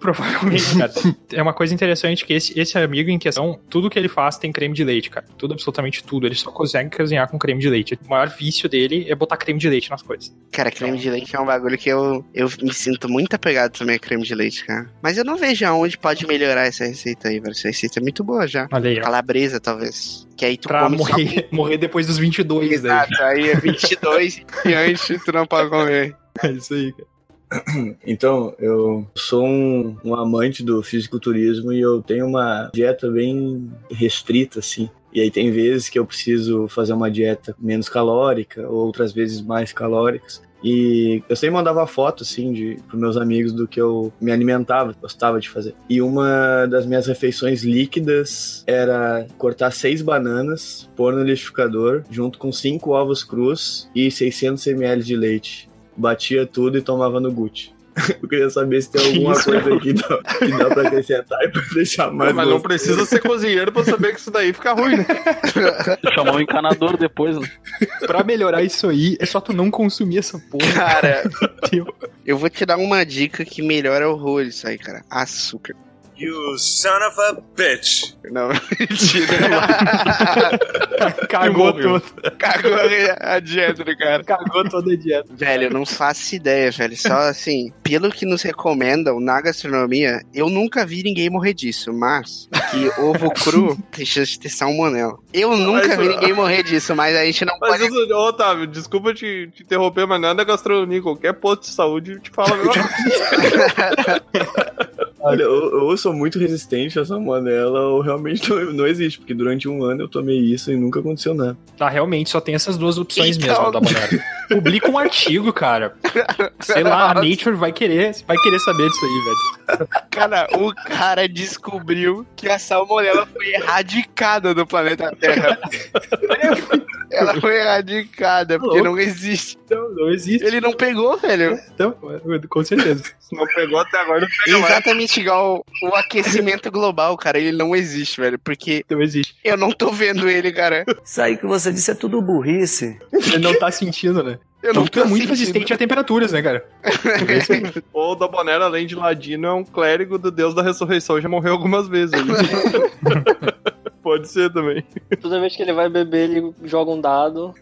Provavelmente, cara. É uma coisa interessante que esse, esse amigo em questão, tudo que ele faz tem creme de leite, cara. Tudo, absolutamente tudo. Ele só consegue cozinhar com creme de leite. O maior vício dele é botar creme de leite nas coisas. Cara, creme de leite é um bagulho que eu, eu me sinto muito apegado também a creme de leite, cara. Mas eu não vejo aonde pode melhorar essa receita aí, velho. Essa receita é muito boa já. Olha aí, ó. Calabresa, talvez. Que aí tu Pra come só morrer, morrer depois dos 22, daí. Exato, aí é 22 e antes tu não pode comer. É isso aí, cara. Então, eu sou um, um amante do fisiculturismo e eu tenho uma dieta bem restrita, assim. E aí tem vezes que eu preciso fazer uma dieta menos calórica, outras vezes mais calóricas. E eu sempre mandava foto, assim, de, pros meus amigos do que eu me alimentava, gostava de fazer. E uma das minhas refeições líquidas era cortar seis bananas, pôr no liquidificador, junto com cinco ovos crus e 600 ml de leite. Batia tudo e tomava no Gucci. Eu queria saber se tem alguma isso? coisa aqui que dá, que dá pra acrescentar e pra deixar mais Mas não precisa ser cozinheiro pra saber que isso daí fica ruim, né? Chamar o encanador depois, né? Pra melhorar isso aí, é só tu não consumir essa porra. Cara, eu vou te dar uma dica que melhora horror isso aí, cara. Açúcar. You son of a bitch. Não, mentira. Cagou tudo. Cagou a dieta do cara. Cagou toda a dieta. Velho, eu não faço ideia, velho. Só assim, pelo que nos recomendam na gastronomia, eu nunca vi ninguém morrer disso, mas que ovo cru tem chance de ter salmonela. Eu nunca Mas, vi ninguém morrer disso, mas a gente não Mas pode. isso, ô, Otávio, desculpa te, te interromper, mas nada é gastronomia. Qualquer posto de saúde te fala a mesma coisa. Olha, ou, ou eu sou muito resistente a salmonela, ou realmente não, não existe, porque durante um ano eu tomei isso e nunca aconteceu nada. Ah, realmente, só tem essas duas opções Então- mesmo da. Publica um artigo, cara. Sei lá, a Nature vai querer, vai querer saber disso aí, velho. Cara, o cara descobriu que a salmonela foi erradicada do planeta Terra. Ela foi erradicada, porque não existe. Não, não existe. Ele não pegou, velho. Então, com certeza. Se não pegou até agora, não pega mais. Exatamente igual o aquecimento global, cara. Ele não existe, velho. Porque Não existe. eu não tô vendo ele, cara. Isso aí que você disse é tudo burrice. Ele não tá sentindo, né? Eu não tu é tô muito sentindo. resistente a temperaturas, né, cara? Ou o Dabonero, além de ladino, é um clérigo do deus da ressurreição. Já morreu algumas vezes. Pode ser também. Toda vez que ele vai beber, ele joga um dado.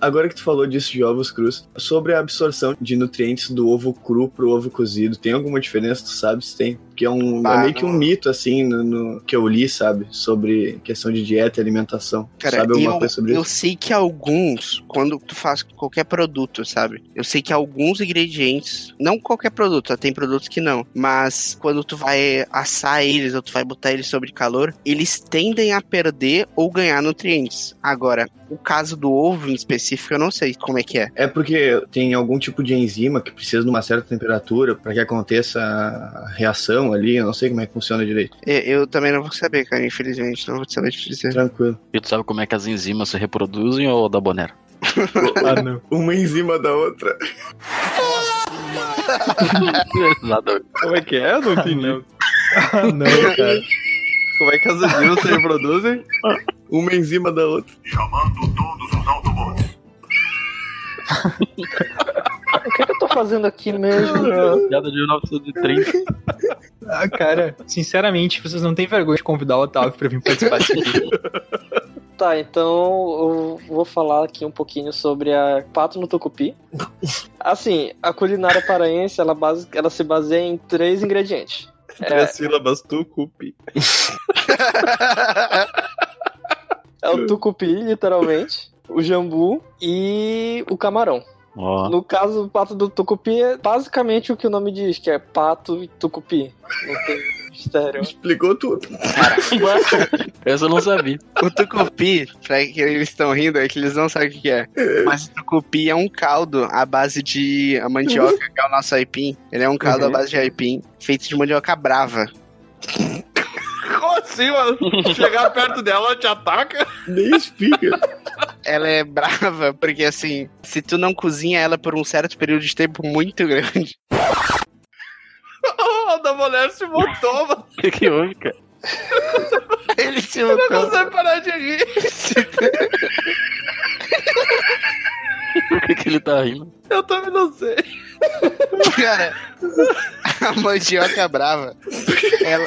Agora que tu falou disso de ovos crus, sobre a absorção de nutrientes do ovo cru pro ovo cozido, tem alguma diferença? Tu sabe se tem? Porque é, um, é Ah, meio que um não. mito, assim, no, no- que eu li, sabe? Sobre questão de dieta e alimentação. Cara, sabe alguma eu, coisa sobre eu isso? sei que alguns, quando tu faz qualquer produto, sabe? Eu sei que alguns ingredientes, não qualquer produto, tá? tem produtos que não, mas quando tu vai assar eles ou tu vai botar eles sobre calor, eles tendem a perder ou ganhar nutrientes. Agora, o caso do ovo em específico, eu não sei como é que é. É porque tem algum tipo de enzima que precisa de uma certa temperatura para que aconteça a reação ali. Eu não sei como é que funciona direito. Eu, eu também não vou saber, cara, infelizmente, não vou saber te dizer. Tranquilo. E tu sabe como é que as enzimas se reproduzem ou da Bonero? Ah, não. Uma em cima da outra. Nada. Como é que é? Eu não entendi. Ah, não, cara. Como é que as enzimas se reproduzem? Uma em cima da outra. O que, que eu tô fazendo aqui mesmo? Piada de 1930. Ah, cara, sinceramente, vocês não têm vergonha de convidar o Otávio pra vir participar disso aqui. Tá, então eu vou falar aqui um pouquinho sobre a pato no tucupi. Assim, a culinária paraense, ela, base, ela se baseia em três ingredientes. Três sílabas, tu, cupi. É o tucupi, literalmente, o jambu e o camarão. Ó. No caso, o pato do tucupi é basicamente o que o nome diz, que é pato e tucupi. Não tem mistério. Explicou tudo. Essa eu não sabia. O tucupi, pra que eles estão rindo, é que eles não sabem o que que é. Mas o tucupi é um caldo à base de a mandioca, que é o nosso aipim. Ele é um caldo Uhum. à base de aipim, feito de mandioca brava. Como assim, mano? Chegar perto dela, ela te ataca? Nem explica. Ela é brava porque, assim, se tu não cozinha ela por um certo período de tempo muito grande, o Dabonero se botou, mano. O que, que houve, cara? ele se Eu não botou. consigo parar de rir. Por que, que ele tá rindo? Eu também não sei. Cara, a mandioca brava, ela.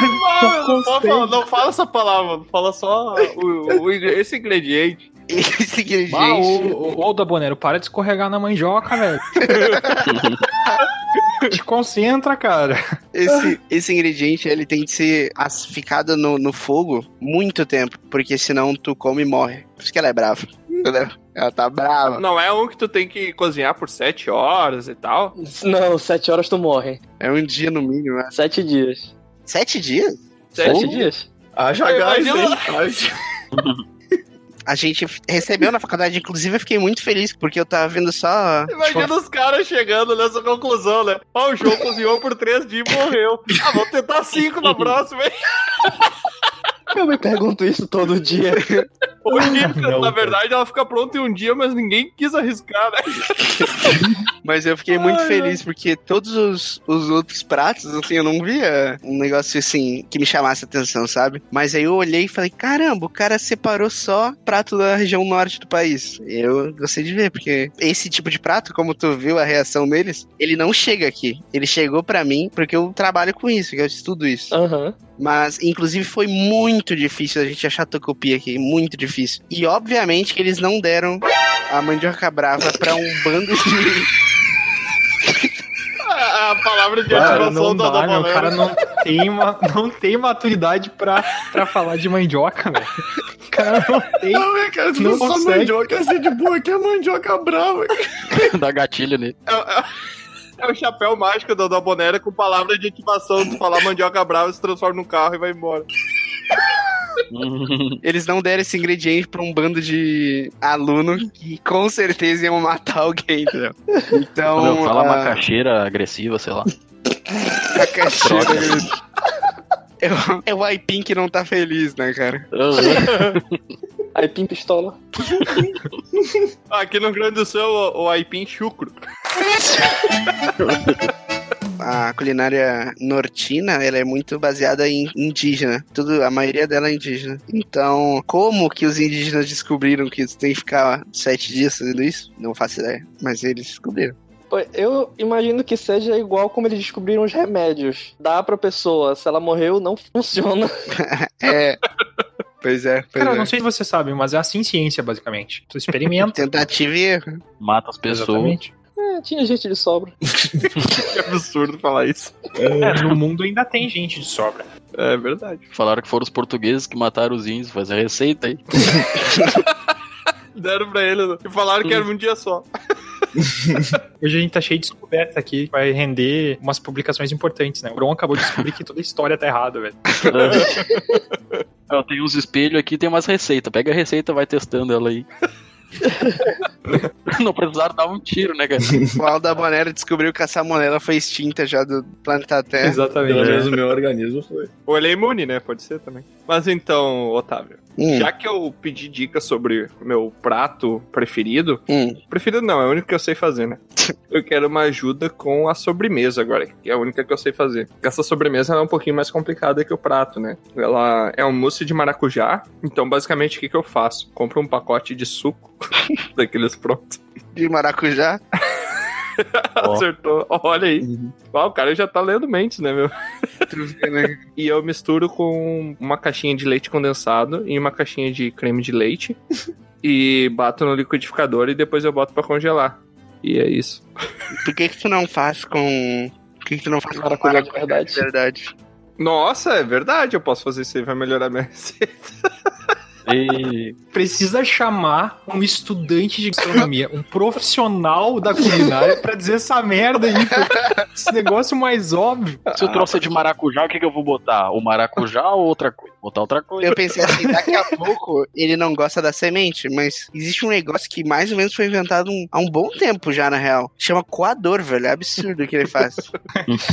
Mano, não, falar- não fala essa palavra, fala só o, o- esse ingrediente. Esse ingrediente. Ah, ô, ô, ô, Dabonero, para de escorregar na mandioca, velho. Te concentra, cara. Esse, esse ingrediente, ele tem que ser ficado no, no fogo muito tempo, porque senão tu come e morre. Por isso que ela é brava. Entendeu? Ela tá brava. Não é um que tu tem que cozinhar por sete horas e tal. Não, sete horas tu morre. É um dia no mínimo, né? Sete dias. Sete dias? Sete dias? Haja gás, hein? A gente recebeu na faculdade, inclusive eu fiquei muito feliz, porque eu tava vendo só. Imagina os caras chegando nessa conclusão, né? Ó, o João cozinhou por três dias e morreu. Ah, vamos tentar cinco na próxima, hein? Eu me pergunto isso todo dia. Porque, Não, na verdade, ela fica pronta em um dia, mas ninguém quis arriscar, né? Mas eu fiquei muito Ai, feliz, porque todos os, os outros pratos, assim, eu não via um negócio assim que me chamasse atenção, sabe? Mas aí eu olhei e falei, caramba, o cara separou só prato da região norte do país. Eu gostei de ver, porque esse tipo de prato, como tu viu a reação deles, ele não chega aqui. Ele chegou pra mim porque eu trabalho com isso, que eu estudo isso. Aham. Mas, inclusive, foi muito difícil a gente achar tucupi aqui, muito difícil. E, obviamente, que eles não deram a mandioca brava pra um bando de... A, a palavra de Cara, ativação não do dá, meu. O cara não tem, uma, não tem maturidade pra, pra falar de mandioca, velho. O cara não tem. Não, é, cara, Não não só consegue. mandioca assim de boa, que é mandioca brava. Dá gatilho nele. Eu- é o chapéu mágico do da Bonera com palavra de ativação. Tu falar mandioca brava, se transforma num carro e vai embora. Eles não deram esse ingrediente pra um bando de aluno que com certeza iam matar alguém, entendeu? Então. Meu, fala ah, macaxeira agressiva, sei lá. macaxeira. É o, é o Aipim que não tá feliz, né, cara? Aipim pistola. Aqui no Rio Grande do Sul, o, o aipim chucro. A culinária nortina, ela é muito baseada em indígena. Tudo, a maioria dela é indígena. Então, como que os indígenas descobriram que tem que ficar sete dias fazendo isso? Não faço ideia. Mas eles descobriram. Eu imagino que seja igual como eles descobriram os remédios. Dá pra pessoa, se ela morreu, não funciona. É. Pois é, pois Cara, eu é. não sei se você sabe, mas é assim ciência, basicamente. Tu experimenta. Tentativa e erro. Mata as pessoas. Exatamente. É, tinha gente de sobra. Que absurdo falar isso. É, no mundo ainda tem gente de sobra. É verdade. Falaram que foram os portugueses que mataram os índios. Faz a receita aí. Deram pra ele né? e falaram que era um dia só. Hoje a gente tá cheio de descoberta aqui. Vai render umas publicações importantes, né? O Bron acabou de descobrir que toda a história tá errada, velho. Eu tenho uns espelhos aqui tem umas receitas. Pega a receita vai testando ela aí. Não precisaram dar um tiro, né, cara? O Alda Bonera descobriu que a salmonela foi extinta já do planeta Terra. Exatamente. Pelo menos o meu organismo foi. Ou ele é imune, né? Pode ser também. Mas então, Otávio, Hum. já que eu pedi dicas sobre o meu prato preferido, Hum. preferido não, é o único que eu sei fazer, né? Eu quero uma ajuda com a sobremesa agora, que é a única que eu sei fazer. Essa sobremesa é um pouquinho mais complicada que o prato, né? Ela é um mousse de maracujá, então basicamente o que, que eu faço? Compro um pacote de suco, daqueles prontos. De maracujá. Acertou. Olha aí. Ó, o cara já tá lendo mentes, né, meu? E eu misturo com uma caixinha de leite condensado e uma caixinha de creme de leite. e bato no liquidificador e depois eu boto pra congelar. E é isso. Por que que tu não faz com... Por que que tu não faz com Maracujá de verdade. de verdade? Nossa, é verdade, eu posso fazer isso aí, vai melhorar minha receita. E Precisa chamar um estudante de gastronomia, um profissional da culinária pra dizer essa merda aí. Esse negócio mais óbvio. se eu trouxer de maracujá, o que, que eu vou botar? O maracujá ou outra coisa? Botar outra coisa. Eu pensei assim, daqui a pouco ele não gosta da semente, mas existe um negócio que mais ou menos foi inventado um- há um bom tempo já, na real. Chama coador, velho. É absurdo o que ele faz.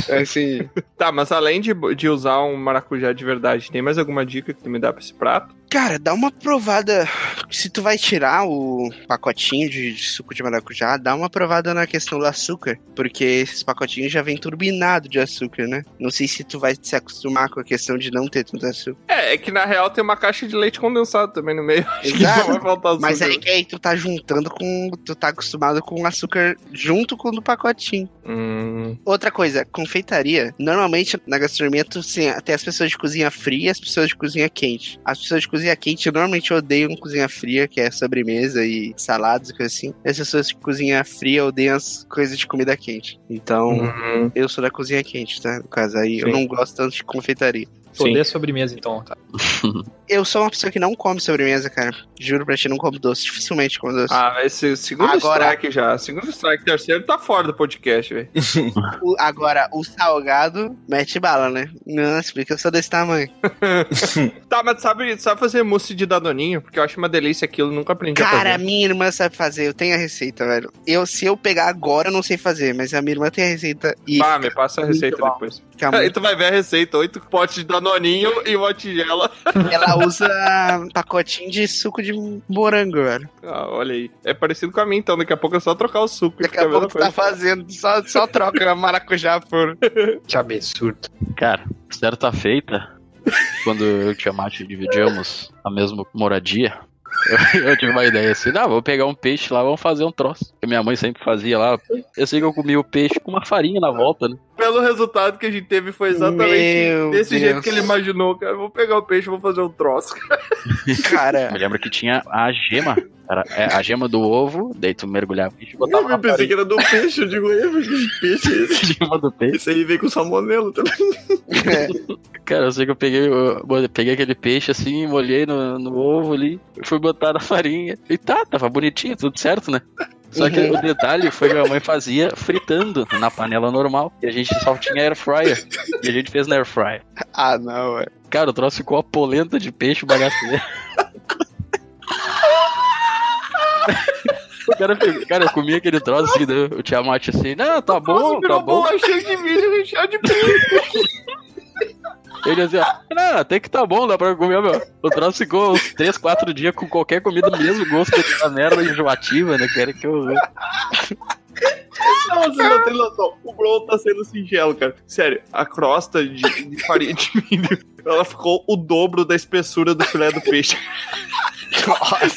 É assim... Tá, mas além de, de usar um maracujá de verdade, tem mais alguma dica que tu me dá pra esse prato? Cara, dá uma provada. Se tu vai tirar o pacotinho de, suco de maracujá, dá uma provada na questão do açúcar. Porque esses pacotinhos já vem turbinado de açúcar, né? Não sei se tu vai se acostumar com a questão de não ter tanto açúcar. É, é que na real tem uma caixa de leite condensado também no meio. Exato. vai faltar açúcar. Mas aí que aí tu tá juntando com. Tu tá acostumado com açúcar junto com o do pacotinho. Hum, Outra coisa, confeitaria. Normalmente na gastronomia tu sim, tem as pessoas de cozinha fria e as pessoas de cozinha quente. As pessoas de cozinha quente normalmente odeiam cozinha fria, que é sobremesa e saladas e coisa assim. E as pessoas de cozinha fria odeiam as coisas de comida quente. Então, Uhum. eu sou da cozinha quente, tá? No caso aí, eu Sim. não gosto tanto de confeitaria. Poder sobremesa, então. Tá. Eu sou uma pessoa que não come sobremesa, cara. Juro pra ti, não como doce. Dificilmente como doce. Ah, esse segundo Agora- strike já. Segundo strike, terceiro tá fora do podcast, velho. Agora, o salgado mete bala, né? Nossa, porque eu sou desse tamanho. Tá, mas sabe, sabe fazer mousse de danoninho? Porque eu acho uma delícia aquilo, nunca aprendi a Cara, fazer. minha irmã sabe fazer, eu tenho a receita, velho. Eu, se eu pegar agora, eu não sei fazer, mas a minha irmã tem a receita e Ah, me passa a receita bom. depois. Aí tu vai ver a receita, oito potes de danoninho e uma tigela. Ela usa pacotinho de suco de morango, velho. Ah, olha aí. É parecido com a minha, então daqui a pouco é só trocar o suco. Daqui a pouco tu tá fazendo, só, só troca maracujá por... Que absurdo. Cara, certa feita, quando eu e o Tiamat dividíamos a mesma moradia, eu, eu tive uma ideia assim, ah, vou pegar um peixe lá, vamos fazer um troço. Que minha mãe sempre fazia lá. Eu sei que eu comia o peixe com uma farinha na volta, né? Pelo resultado que a gente teve foi exatamente Meu desse Deus. jeito que ele imaginou, cara. Vou pegar o peixe vou fazer um troço. Cara, Me lembro que tinha a gema. Era, é, a gema do ovo, daí tu mergulhava o peixe e botava Eu pensei que era do peixe, eu digo, eu, que peixe é esse? gema do peixe. Esse aí veio com salmonelo também. Cara, eu sei que eu peguei, eu peguei aquele peixe assim, molhei no, no ovo ali, fui botar na farinha. E tá, tava bonitinho, tudo certo, né? Só que Uhum. o detalhe foi que a mãe fazia fritando na panela normal. E a gente só tinha air fryer. E a gente fez na air fryer. Ah, não, ué. Cara, o troço ficou a polenta de peixe bagaceiro. O cara, cara, eu comi aquele troço assim, o Tiamat assim, não, tá bom, tá bom. bolacha de milho recheado de peixe. Ele assim, ó, não, até que tá bom, dá pra comer, meu. O troço ficou uns 3, 4 dias com qualquer comida do mesmo gosto daquela merda enjoativa, né, cara, que eu... Não, você não tem noção. O Bro tá sendo singelo, cara. Sério, a crosta de, de farinha de milho, ela ficou o dobro da espessura do filé do peixe.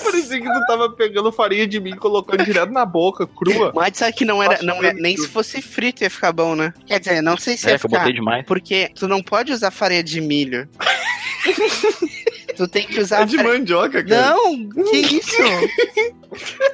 Parecia que tu tava pegando farinha de milho e colocando direto na boca, crua. Mas sabe que não era, não é, nem se fosse frito ia ficar bom, né? Quer dizer, não sei se É, ia que eu ficar. botei demais. Porque tu não pode usar farinha de milho. tu tem que usar. É de mandioca, cara. Não, que isso?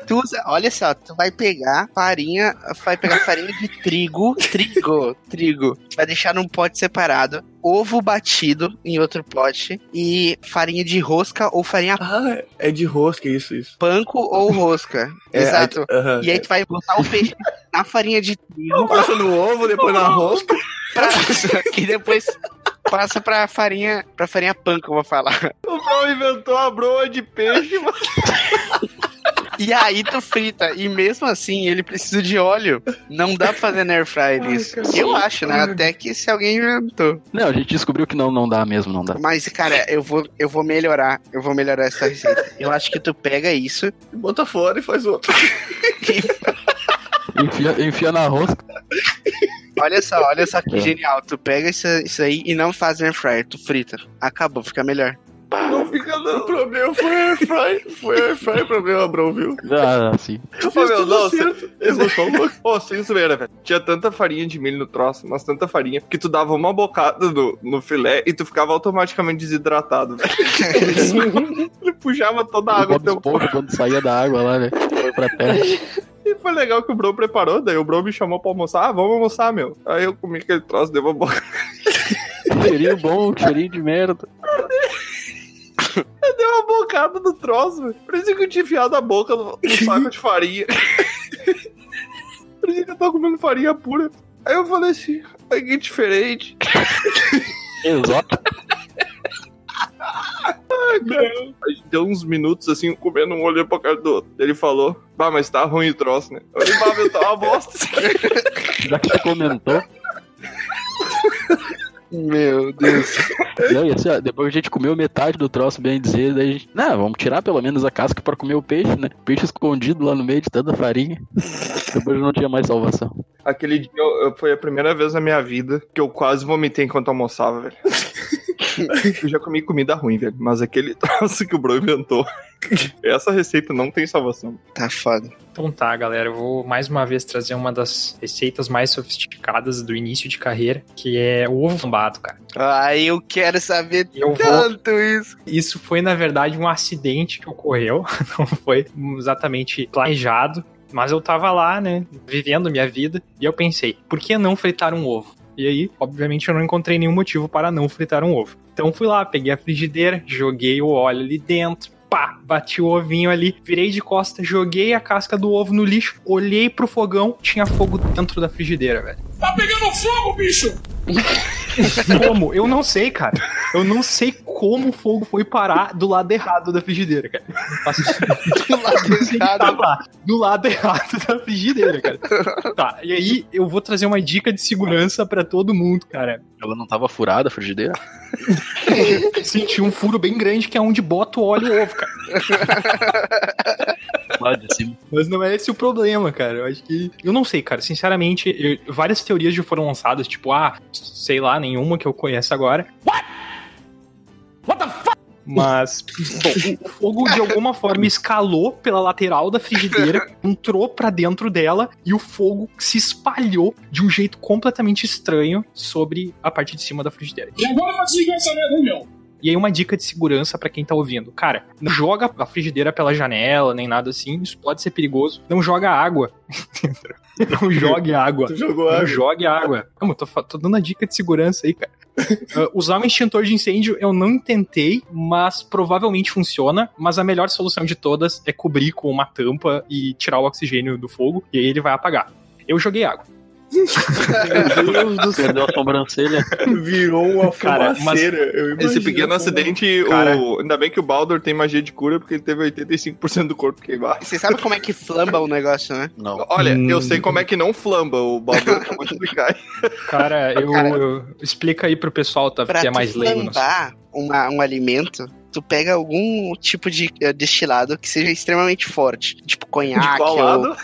tu usa, olha só, tu vai pegar farinha, vai pegar farinha de trigo, trigo, trigo. Vai deixar num pote separado, ovo batido em outro pote e farinha de rosca ou farinha Ah, é de rosca, isso, isso. panko ou rosca. É, Exato. aí- aham. e aí tu vai botar o peixe na farinha de trigo. Passa no ovo, depois na rosca. Passa, e depois passa pra farinha, pra farinha panko, eu vou falar. O Bro inventou a broa de peixe, mano. E aí tu frita. E mesmo assim, ele precisa de óleo. Não dá pra fazer na air fryer isso. Eu acho, né? Até que se alguém inventou. Não, a gente descobriu que não, não dá mesmo, não dá. Mas, cara, eu vou, eu vou melhorar. Eu vou melhorar essa receita. Eu acho que tu pega isso. Bota fora e faz outro. Enfia, enfia na rosca. Olha só, olha só que É. genial. Tu pega isso, isso aí e não faz air fryer. Tu frita. Acabou, fica melhor. Não fica O não. problema foi air fry. Foi air fry o problema, bro, viu? Ah, sim. Fez meu, tudo não, certo. Você falou. Ô, sem zoeira, velho. Tinha tanta farinha de milho no troço, mas tanta farinha, que tu dava uma bocada no, no filé e tu ficava automaticamente desidratado, velho. Ele puxava toda a água do teu Esponja, quando saía da água lá, né? Foi pra terra. E foi legal que o Bro preparou, daí o Bro me chamou pra almoçar. Ah, vamos almoçar, meu. Aí eu comi aquele troço, dei uma boca. Cheirinho bom, cheirinho de merda. Eu dei uma bocada no troço, velho. Parecia que eu tinha enfiado a boca no, no saco de farinha. Parecia que eu tava comendo farinha pura. Aí eu falei assim, que diferente. Exato. Ai, cara. A gente deu uns minutos assim, comendo um olhando pra cara do outro. Ele falou, bah, mas tá ruim o troço, né? Eu falei, bah, meu, tá uma bosta. Já que você comentou. Meu Deus. Não, assim, ó, depois a gente comeu metade do troço, bem dizer, daí a gente. Não, vamos tirar pelo menos a casca pra comer o peixe, né? Peixe escondido lá no meio de tanta farinha. Depois não tinha mais salvação. Aquele dia eu- eu- foi a primeira vez na minha vida que eu quase vomitei enquanto almoçava, velho. Eu já comi comida ruim, velho. Mas aquele troço que o Bro inventou. Essa receita não tem salvação. Tá foda. Então tá, galera, eu vou mais uma vez trazer uma das receitas mais sofisticadas do início de carreira, que é o ovo flambado, cara. Ai, eu quero saber Eu vou- tanto isso. Isso foi, na verdade, um acidente que ocorreu, não foi exatamente planejado, mas eu tava lá, né, vivendo minha vida, e eu pensei, por que não fritar um ovo? E aí, obviamente, eu não encontrei nenhum motivo para não fritar um ovo. Então fui lá, peguei a frigideira, joguei o óleo ali dentro, pá, bati o ovinho ali, virei de costa, joguei a casca do ovo no lixo, olhei pro fogão, tinha fogo dentro da frigideira, velho. Tá pegando fogo, bicho! Como? Eu não sei, cara. Eu não sei como o fogo foi parar do lado errado da frigideira, cara. Do lado errado. Do lado errado da frigideira, cara. Tá, e aí eu vou trazer uma dica de segurança pra todo mundo, cara. Ela não tava furada a frigideira? Senti um furo bem grande que é onde bota o óleo e o ovo, cara. Lá de cima. Mas não é esse o problema, cara. Eu acho que. Eu não sei, cara. Sinceramente, eu- várias teorias já foram lançadas, tipo, ah, sei lá, nenhuma que eu conheço agora. What? What the fuck? Mas, bom, o fogo de alguma forma escalou pela lateral da frigideira, entrou pra dentro dela e o fogo se espalhou de um jeito completamente estranho sobre a parte de cima da frigideira. E agora vai desligar essa merda meu. E aí uma dica de segurança pra quem tá ouvindo. Cara, não joga a frigideira pela janela, nem nada assim, isso pode ser perigoso. Não joga água. não jogue água. Tu jogou não água? jogue água. Não, eu tô, tô dando a dica de segurança aí, cara. Uh, usar um extintor de incêndio eu não tentei, mas provavelmente funciona. Mas a melhor solução de todas é cobrir com uma tampa e tirar o oxigênio do fogo, e aí ele vai apagar. Eu joguei água. Meu Deus do céu. Perdeu a sobrancelha. Virou uma Cara, fumaceira. eu Esse pequeno como- acidente, Cara. o... ainda bem que o Baldur tem magia de cura, porque ele teve 85% do corpo queimado. Você sabe como é que flamba o negócio, né? Não. Olha, Hum. eu sei como é que não flamba, o Baldur acabou de explicar. Cara, eu, Cara. eu- explica aí pro pessoal tá, Pra que é mais leigo. assunto. flambar uma, um alimento, tu pega algum tipo de eh, destilado que seja extremamente forte. Tipo conhaque De qual ou...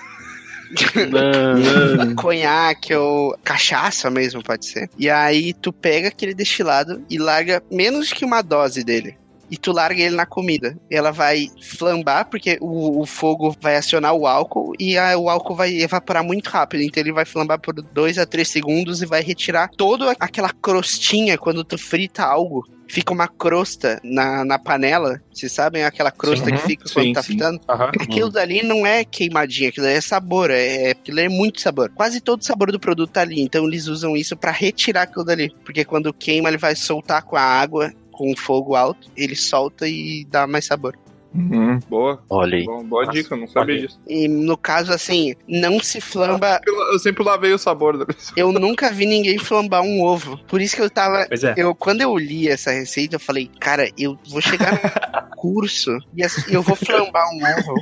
conhaque ou cachaça mesmo, pode ser. E aí tu pega aquele destilado e larga menos que uma dose dele. E tu larga ele na comida. Ela vai flambar, porque o, o fogo vai acionar o álcool e a- o álcool vai evaporar muito rápido. Então ele vai flambar por 2 a 3 segundos e vai retirar toda aquela crostinha quando tu frita algo. Fica uma crosta na, na panela. Vocês sabem aquela crosta Sim. que fica quando Sim, tá sim. fritando? Aham. Aquilo dali não é queimadinha, aquilo é sabor, é, aquilo é muito sabor. Quase todo o sabor do produto tá ali, então eles usam isso pra retirar aquilo dali. Porque quando queima, ele vai soltar com a água, com fogo alto, ele solta e dá mais sabor. Boa. Olha aí. Bom, boa dica, não sabia disso. E no caso, assim, não se flamba. Eu, eu sempre lavei o sabor da pessoa. Eu nunca vi ninguém flambar um ovo. Por isso que eu tava. Pois é. Eu, quando eu li essa receita, eu falei, cara, eu vou chegar no curso e assim, eu vou flambar um ovo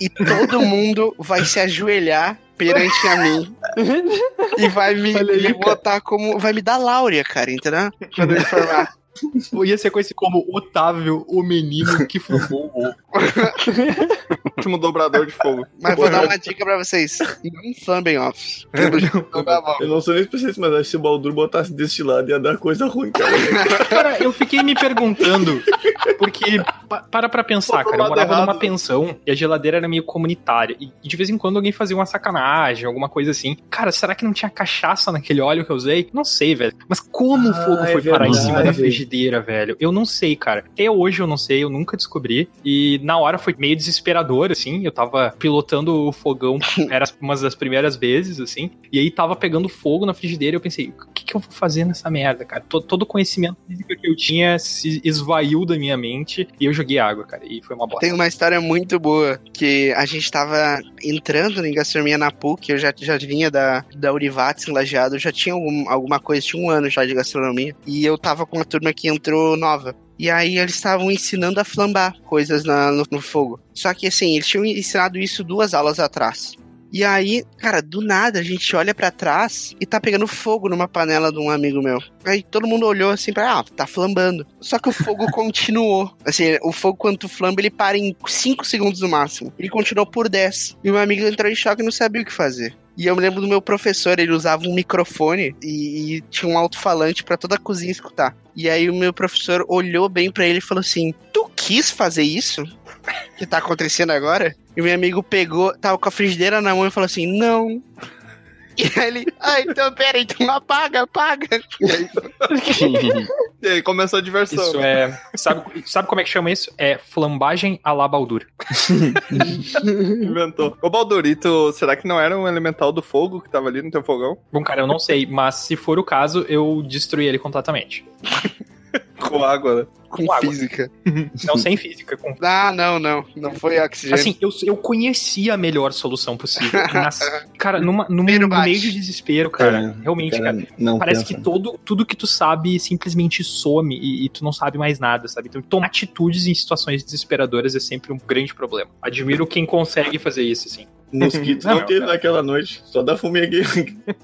e todo mundo vai se ajoelhar perante a mim e vai me, me botar como. Vai me dar Láurea, cara, entendeu? Quando eu me formar. Ia ser conhecido como Otávio, o menino que flambou o ovo. Último dobrador de fogo. Mas vou dar uma dica pra vocês: não flambem bom. Eu não sou nem especialista, mas acho que se o Baldur botasse destilado ia dar coisa ruim, cara. Cara, eu fiquei me perguntando, porque pa- para pra pensar, cara, eu morava errado. numa pensão e a geladeira era meio comunitária. E, de vez em quando alguém fazia uma sacanagem, alguma coisa assim. Cara, será que não tinha cachaça naquele óleo que eu usei? Não sei, velho. Mas como o Ah, fogo é foi parar em cima da verdade. Frigideira, velho? Eu não sei, cara. Até hoje eu não sei, eu nunca descobri. E na hora foi meio desesperador, assim. Eu tava pilotando o fogão, era uma das primeiras vezes, assim. E aí tava pegando fogo na frigideira e eu pensei, o que, que eu vou fazer nessa merda, cara? To- Todo o conhecimento físico que eu tinha se esvaiu da minha mente e eu joguei água, cara. E foi uma bosta. Tem uma história muito boa que a gente tava entrando em gastronomia na PUC, eu já, já vinha da, da Urivates em Lajeado, eu já tinha algum- alguma coisa, tinha um ano já de gastronomia, e eu tava com uma turma que entrou nova. E aí eles estavam ensinando a flambar coisas na- no, no fogo. Só que assim, eles tinham ensinado isso duas aulas atrás. E aí, cara, do nada a gente olha pra trás e tá pegando fogo numa panela de um amigo meu. Aí todo mundo olhou assim pra, ah, tá flambando. Só que o fogo continuou. Assim, o fogo quando tu flamba, ele para em 5 segundos no máximo. Ele continuou por 10. E o meu amigo entrou em choque e não sabia o que fazer. E eu me lembro do meu professor, ele usava um microfone e, e tinha um alto-falante pra toda a cozinha escutar. E aí o meu professor olhou bem pra ele e falou assim: Tu quis fazer isso? Que tá acontecendo agora? E o meu amigo pegou, tava com a frigideira na mão e falou assim: Não. E aí ele, ah, então pera, então apaga, apaga. E aí, E aí começou a diversão. Isso é. Sabe, sabe como é que chama isso? É flambagem à la Baldur. Inventou. Ô Baldurito, será que não era um elemental do fogo que tava ali no teu fogão? Bom, cara, eu não sei, mas se for o caso, eu destruí ele completamente. Com água, né? com água. física. Não sem física, com Ah, não, não. Não foi oxigênio. Assim, eu, eu conheci a melhor solução possível. Mas, cara, numa, num, Primeiro no meio de desespero, cara, É, realmente, cara, cara, não parece pensa. que todo, tudo que tu sabe simplesmente some e, e tu não sabe mais nada, sabe? Então, tomar atitudes em situações desesperadoras é sempre um grande problema. Admiro quem consegue fazer isso, assim. Mosquitos não, Não, teve cara. naquela noite, só da formigueira.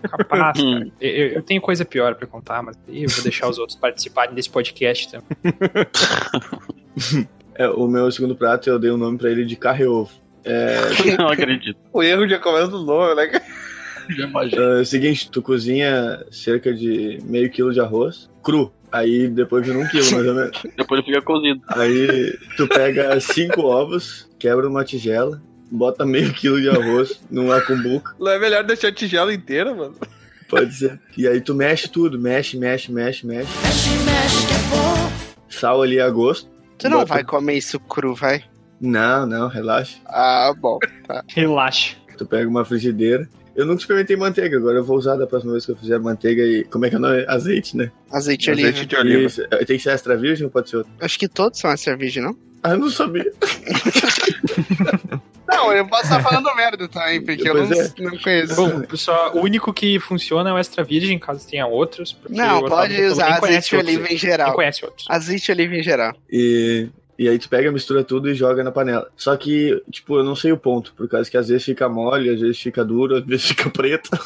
Capaz, Hum. cara. Eu, eu- tenho coisa pior pra contar, mas eu vou deixar os outros participarem desse podcast também. É, o meu segundo prato eu dei o nome pra ele de carne ovo. É, Não acredito. O erro já começa do nome, né? Já imagino. é o seguinte, tu cozinha cerca de meio quilo de arroz, cru. Aí depois vira um quilo, mais ou menos. Depois ele fica cozido. Aí tu pega cinco ovos, quebra numa tigela, bota meio quilo de arroz numa cumbuca, Não é melhor deixar a tigela inteira, mano? pode ser. E aí tu mexe tudo, mexe, mexe, mexe, mexe. Sal ali a gosto. Tu não Bota- vai comer isso cru, vai? Não, não, relaxa. Ah, bom. Tá. Relaxa. Tu pega uma frigideira. Eu nunca experimentei manteiga, agora eu vou usar da próxima vez que eu fizer manteiga e. Como é que é o nome? Azeite, né? Azeite, Azeite oliva. de oliva. Isso. Tem que ser extra virgem ou pode ser outro? Acho que todos são a cerveja, não? Ah, eu não sabia. Não, eu posso estar falando merda também, porque eu Pois não, é. não conheço. Bom, pessoal, o único que funciona é o extra virgem, caso tenha outros. porque Não, o pode usar azeite de outros. oliva em geral. Conhece outros. Azeite oliva em geral. E, e aí tu pega, mistura tudo e joga na panela. Só que, tipo, eu não sei o ponto, por causa que às vezes fica mole, às vezes fica duro, às vezes fica preto.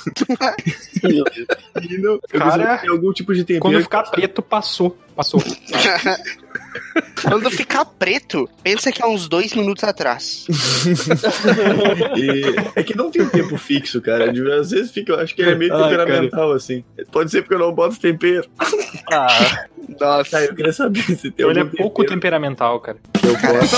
e não, eu Cara, algum tipo de tempero. Quando ficar preto, passou. Passou. Quando ficar preto, pensa que é uns dois minutos atrás. E é que não tem tempo fixo, cara. Às vezes fica, eu acho que é meio Ai, temperamental, assim. Pode ser porque eu não boto tempero. Ah, nossa. Eu queria saber se tem Ele é algum pouco tempero temperamental, cara. que eu possa...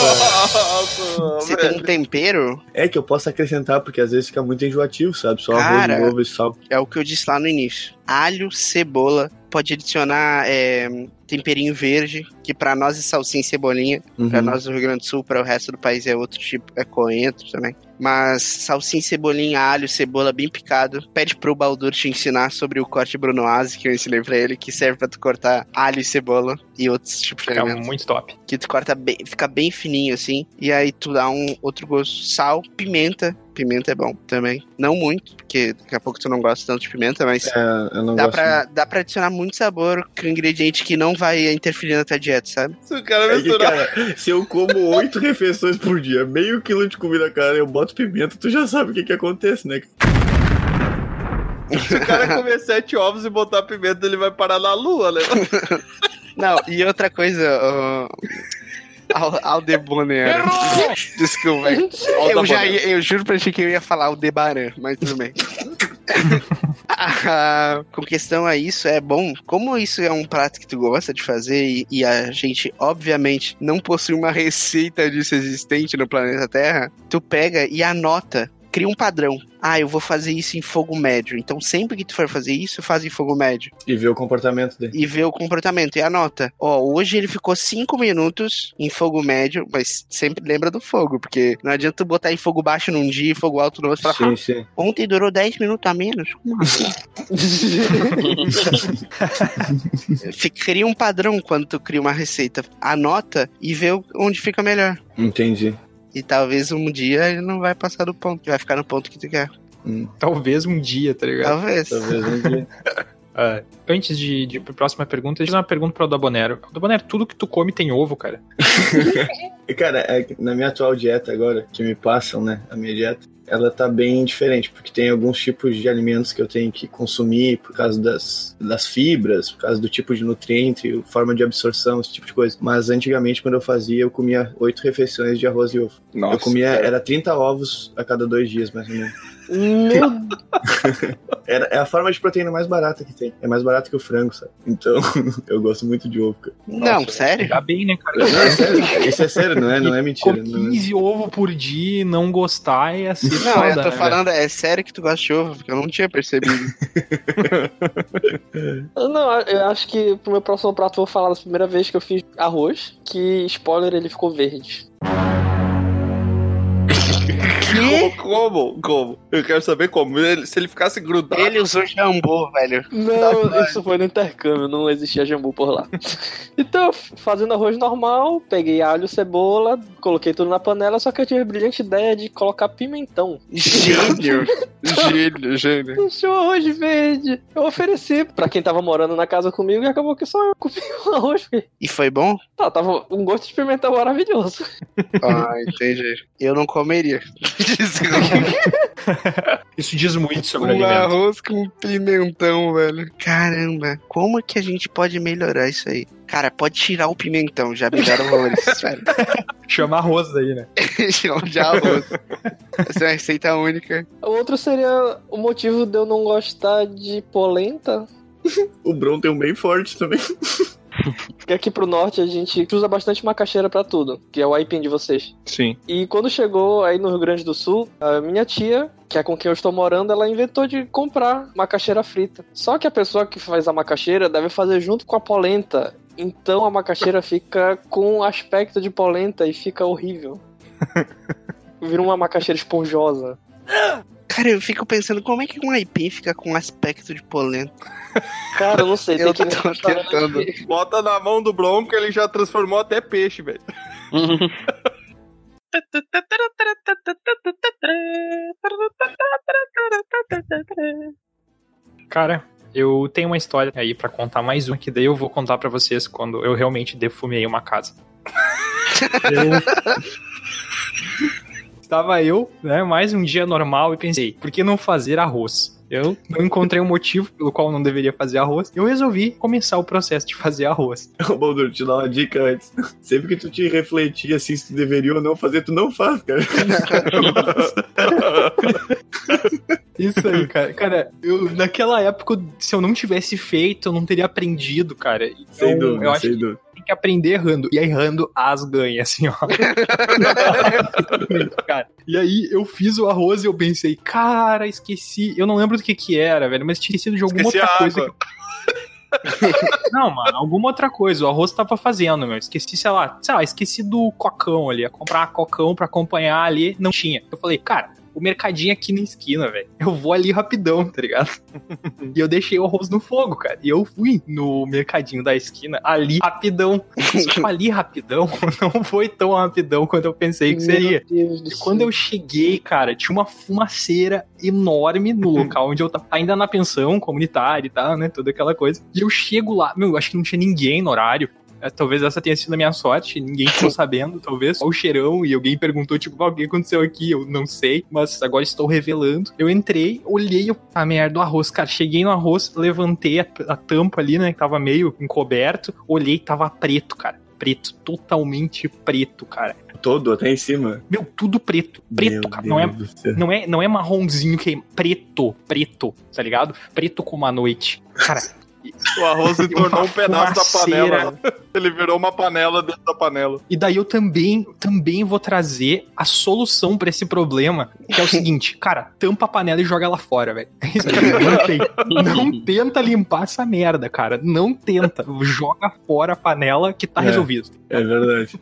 Você tem um tempero? É que eu posso acrescentar, porque às vezes fica muito enjoativo, sabe? Só Cara. arroz, ovo e sal. É o que eu disse lá no início. Alho, cebola, pode adicionar é, temperinho verde, que pra nós é salsinha e cebolinha. Pra Uhum. nós do Rio Grande do Sul, para o resto do país é outro tipo, é coentro também. Mas salsinha, cebolinha, alho, cebola bem picado. Pede pro Baldur te ensinar sobre o corte Brunoise, que eu ensinei pra ele, que serve pra tu cortar alho e cebola e outros tipos de alimentos. muito top. Que tu corta bem, fica bem fininho assim. E aí tu dá um outro gosto. Sal, pimenta. Pimenta é bom também. Não muito, porque daqui a pouco tu não gosta tanto de pimenta, mas É, eu não dá, gosto. pra, dá pra adicionar muito sabor com ingrediente que não vai interferir na tua dieta, sabe? Se o cara É que, misturar. cara, se eu como oito refeições por dia, meio quilo de comida, cara, eu boto pimenta, tu já sabe o que que acontece, né? Se o cara comer sete ovos e botar pimenta, ele vai parar na lua, né? Não, e outra coisa, Al- Aldebonero. Desculpa. Eu, já ia- eu juro pra ti que eu ia falar Aldebaran, mas tudo bem. Ah, com questão a isso, é bom. Como isso é um prato que tu gosta de fazer e, e a gente, obviamente, não possui uma receita disso existente no planeta Terra, tu pega e anota. Cria um padrão. Ah, eu vou fazer isso em fogo médio. Então, sempre que tu for fazer isso, faz em fogo médio E ver o comportamento dele. e vê o comportamento e anota. Ó, hoje ele ficou 5 minutos em fogo médio, mas sempre lembra do fogo, porque não adianta tu botar em fogo baixo num dia e fogo alto no outro falar, Sim, sim. "Ah, ontem durou 10 minutos a menos. Como assim? Cria um padrão quando tu cria uma receita. Anota e vê onde fica melhor. Entendi. E talvez um dia ele não vai passar do ponto, vai ficar no ponto que tu quer. Hum, Talvez um dia, tá ligado? Talvez. talvez um dia. É. Antes de, de ir pra próxima pergunta, deixa eu fazer uma pergunta pro Dabonero. Dabonero, tudo que tu come tem ovo, cara. E, Cara, é na minha atual dieta agora, que me passam, né, a minha dieta, ela tá bem diferente, porque tem alguns tipos de alimentos que eu tenho que consumir por causa das, das fibras, por causa do tipo de nutriente, forma de absorção, esse tipo de coisa. Mas antigamente, quando eu fazia, eu comia oito refeições de arroz e ovo. Nossa, eu comia, cara. era 30 ovos a cada dois dias, mais ou menos. Meu Era, é a forma de proteína mais barata que tem. É mais barato que o frango, sabe? Então, eu gosto muito de ovo, cara. Não, sério? Pegar bem, né, cara? Não, é sério. Isso é sério, não é, não é mentira. Com Não é. 15 ovo por dia e não gostar é assim. Não, foda, eu tô né, falando, é sério que tu gosta de ovo, porque eu não tinha percebido. Não, eu acho que pro meu próximo prato eu vou falar da primeira vez que eu fiz arroz, que, spoiler, ele ficou verde. Como, como? Como? Eu quero saber como. Ele- se ele ficasse grudado. Ele usou jambô, velho. Não, isso foi no intercâmbio, não existia jambu por lá. Então, fazendo arroz normal, peguei alho, cebola, coloquei tudo na panela, só que eu tive a brilhante ideia de colocar pimentão. Gênio. gênio, gênio. Deixou arroz verde. Eu ofereci pra quem tava morando na casa comigo e acabou que só eu comi o arroz. E foi bom? Tá, tava um gosto de pimentão maravilhoso. Ah, entendi. Eu não comeria. Isso diz muito sobre o um alimento. arroz com pimentão, velho. Caramba, como que a gente pode melhorar isso aí? Cara, pode tirar o pimentão, já melhora horrores, velho. Chama arroz daí, né? de arroz. Essa é uma receita única. O outro seria o motivo de eu não gostar de polenta. O Bron tem um bem forte também. Porque aqui pro norte a gente usa bastante macaxeira pra tudo, que é o aipim de vocês. Sim. E quando chegou aí no Rio Grande do Sul, a minha tia, que é com quem eu estou morando, ela inventou de comprar macaxeira frita. Só que a pessoa que faz a macaxeira deve fazer junto com a polenta. Então a macaxeira fica com aspecto de polenta e fica horrível. Vira uma macaxeira esponjosa. Cara, eu fico pensando como é que um aipim fica com aspecto de polenta. Cara, eu não sei. Eu tô tentando. Bota na mão do Bronco, ele já transformou até peixe, velho. Cara, eu tenho uma história aí pra contar mais uma, que daí eu vou contar pra vocês quando eu realmente defumei uma casa. Eu- Estava eu, né, mais um dia normal e pensei, por que não fazer arroz? Eu não encontrei um motivo pelo qual não deveria fazer arroz. Eu resolvi começar o processo de fazer arroz. Ô, Baldur, te dar uma dica antes. Sempre que tu te refletir assim se tu deveria ou não fazer, tu não faz, cara. Isso aí, cara. Cara, eu, naquela época, se eu não tivesse feito, eu não teria aprendido, cara. Então, Sem dúvida, eu acho sem que dúvida. Tem que aprender errando. E aí, errando, as ganha, assim, ó. cara, e aí, eu fiz o arroz e eu pensei, cara, esqueci. Eu não lembro do que que era, velho, mas tinha esquecido de alguma Esqueci outra coisa. que- Não, mano, alguma outra coisa. O arroz tava fazendo, meu. Esqueci, sei lá, sei lá, esqueci do cocão ali. Ia comprar cocão pra acompanhar ali, não tinha. Eu falei, cara, o mercadinho aqui na esquina, velho. Eu vou ali rapidão, tá ligado? e eu deixei o arroz no fogo, cara. E eu fui no mercadinho da esquina ali rapidão. Só que ali rapidão não foi tão rapidão quanto eu pensei que seria. Meu Deus do E quando eu cheguei, cara, tinha uma fumaceira enorme no local onde eu tava. Ainda na pensão comunitária e tal, né? Toda aquela coisa. E eu chego lá, meu, eu acho que não tinha ninguém no horário. É, Talvez essa tenha sido a minha sorte, ninguém ficou sabendo, talvez. Só o cheirão e alguém perguntou, tipo, "Ah, o que aconteceu aqui? Eu não sei, mas agora estou revelando. Eu entrei, olhei a merda do arroz, cara. Cheguei no arroz, levantei a, a tampa ali, né? Que tava meio encoberto. Olhei, tava preto, cara. Preto, totalmente preto, cara. Todo, até em cima. Meu, tudo preto. Preto, Meu cara. Não é, não, é, não é marronzinho que é preto, preto, tá ligado? Preto como a noite. Cara, O arroz se tornou um pedaço da panela. Ele virou uma panela dentro da panela. E daí eu também, também vou trazer a solução pra esse problema, que é o seguinte, cara, tampa a panela e joga ela fora, velho. É isso que eu achei. Não tenta limpar essa merda, cara. Não tenta. Joga fora a panela que tá É. resolvido. É verdade.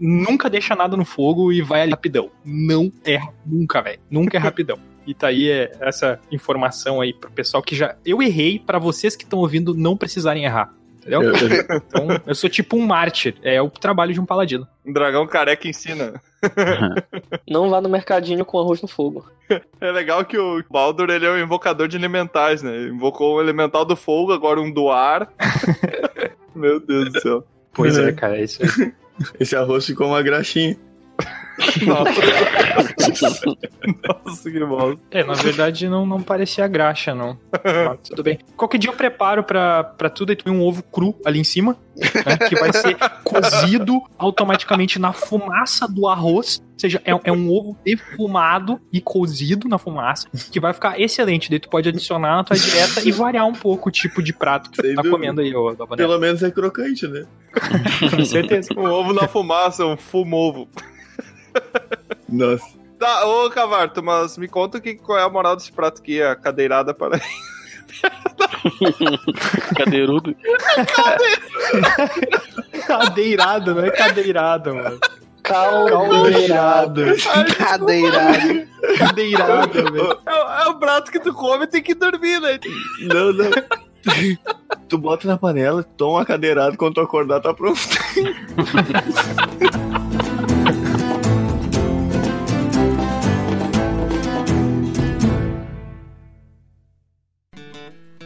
Nunca deixa nada no fogo e vai ali rapidão. Não é nunca, velho. Nunca é rapidão. E tá aí é, essa informação aí pro pessoal que já. Eu errei pra vocês que estão ouvindo não precisarem errar. Entendeu? Eu- eu- Então, eu sou tipo um mártir. É o trabalho de um paladino. Um dragão careca ensina. Não vá no mercadinho com arroz no fogo. É legal que o Baldur ele é um invocador de elementais, né? Ele invocou um elemental do fogo, agora um do ar. Meu Deus do céu. Pois é, cara, é isso aí. Esse arroz ficou uma graxinha. Nossa, que bosta. É, na verdade não, não parecia graxa, não. Mas tudo bem. Qualquer dia eu preparo pra, pra tudo e tem um ovo cru ali em cima, né, que vai ser cozido automaticamente na fumaça do arroz. Ou seja, é, é um ovo defumado e cozido na fumaça, que vai ficar excelente. Daí tu pode adicionar na tua dieta e variar um pouco o tipo de prato que Sem tu tá dúvida. comendo aí, ô. Pelo menos é crocante, né? Com certeza. Um ovo na fumaça, um fumovo. Nossa. Tá, ô Cavarto, mas me conta que, qual é a moral desse prato aqui, a cadeirada para. Cadeirudo. Cadeirada, não é cadeirada, mano. Caldeirado. Cadeirado. Cadeirada, velho. É, o- é o prato que tu come e tem que dormir, né? Não, não. tu bota na panela, toma cadeirada, quando tu acordar, tá pronto.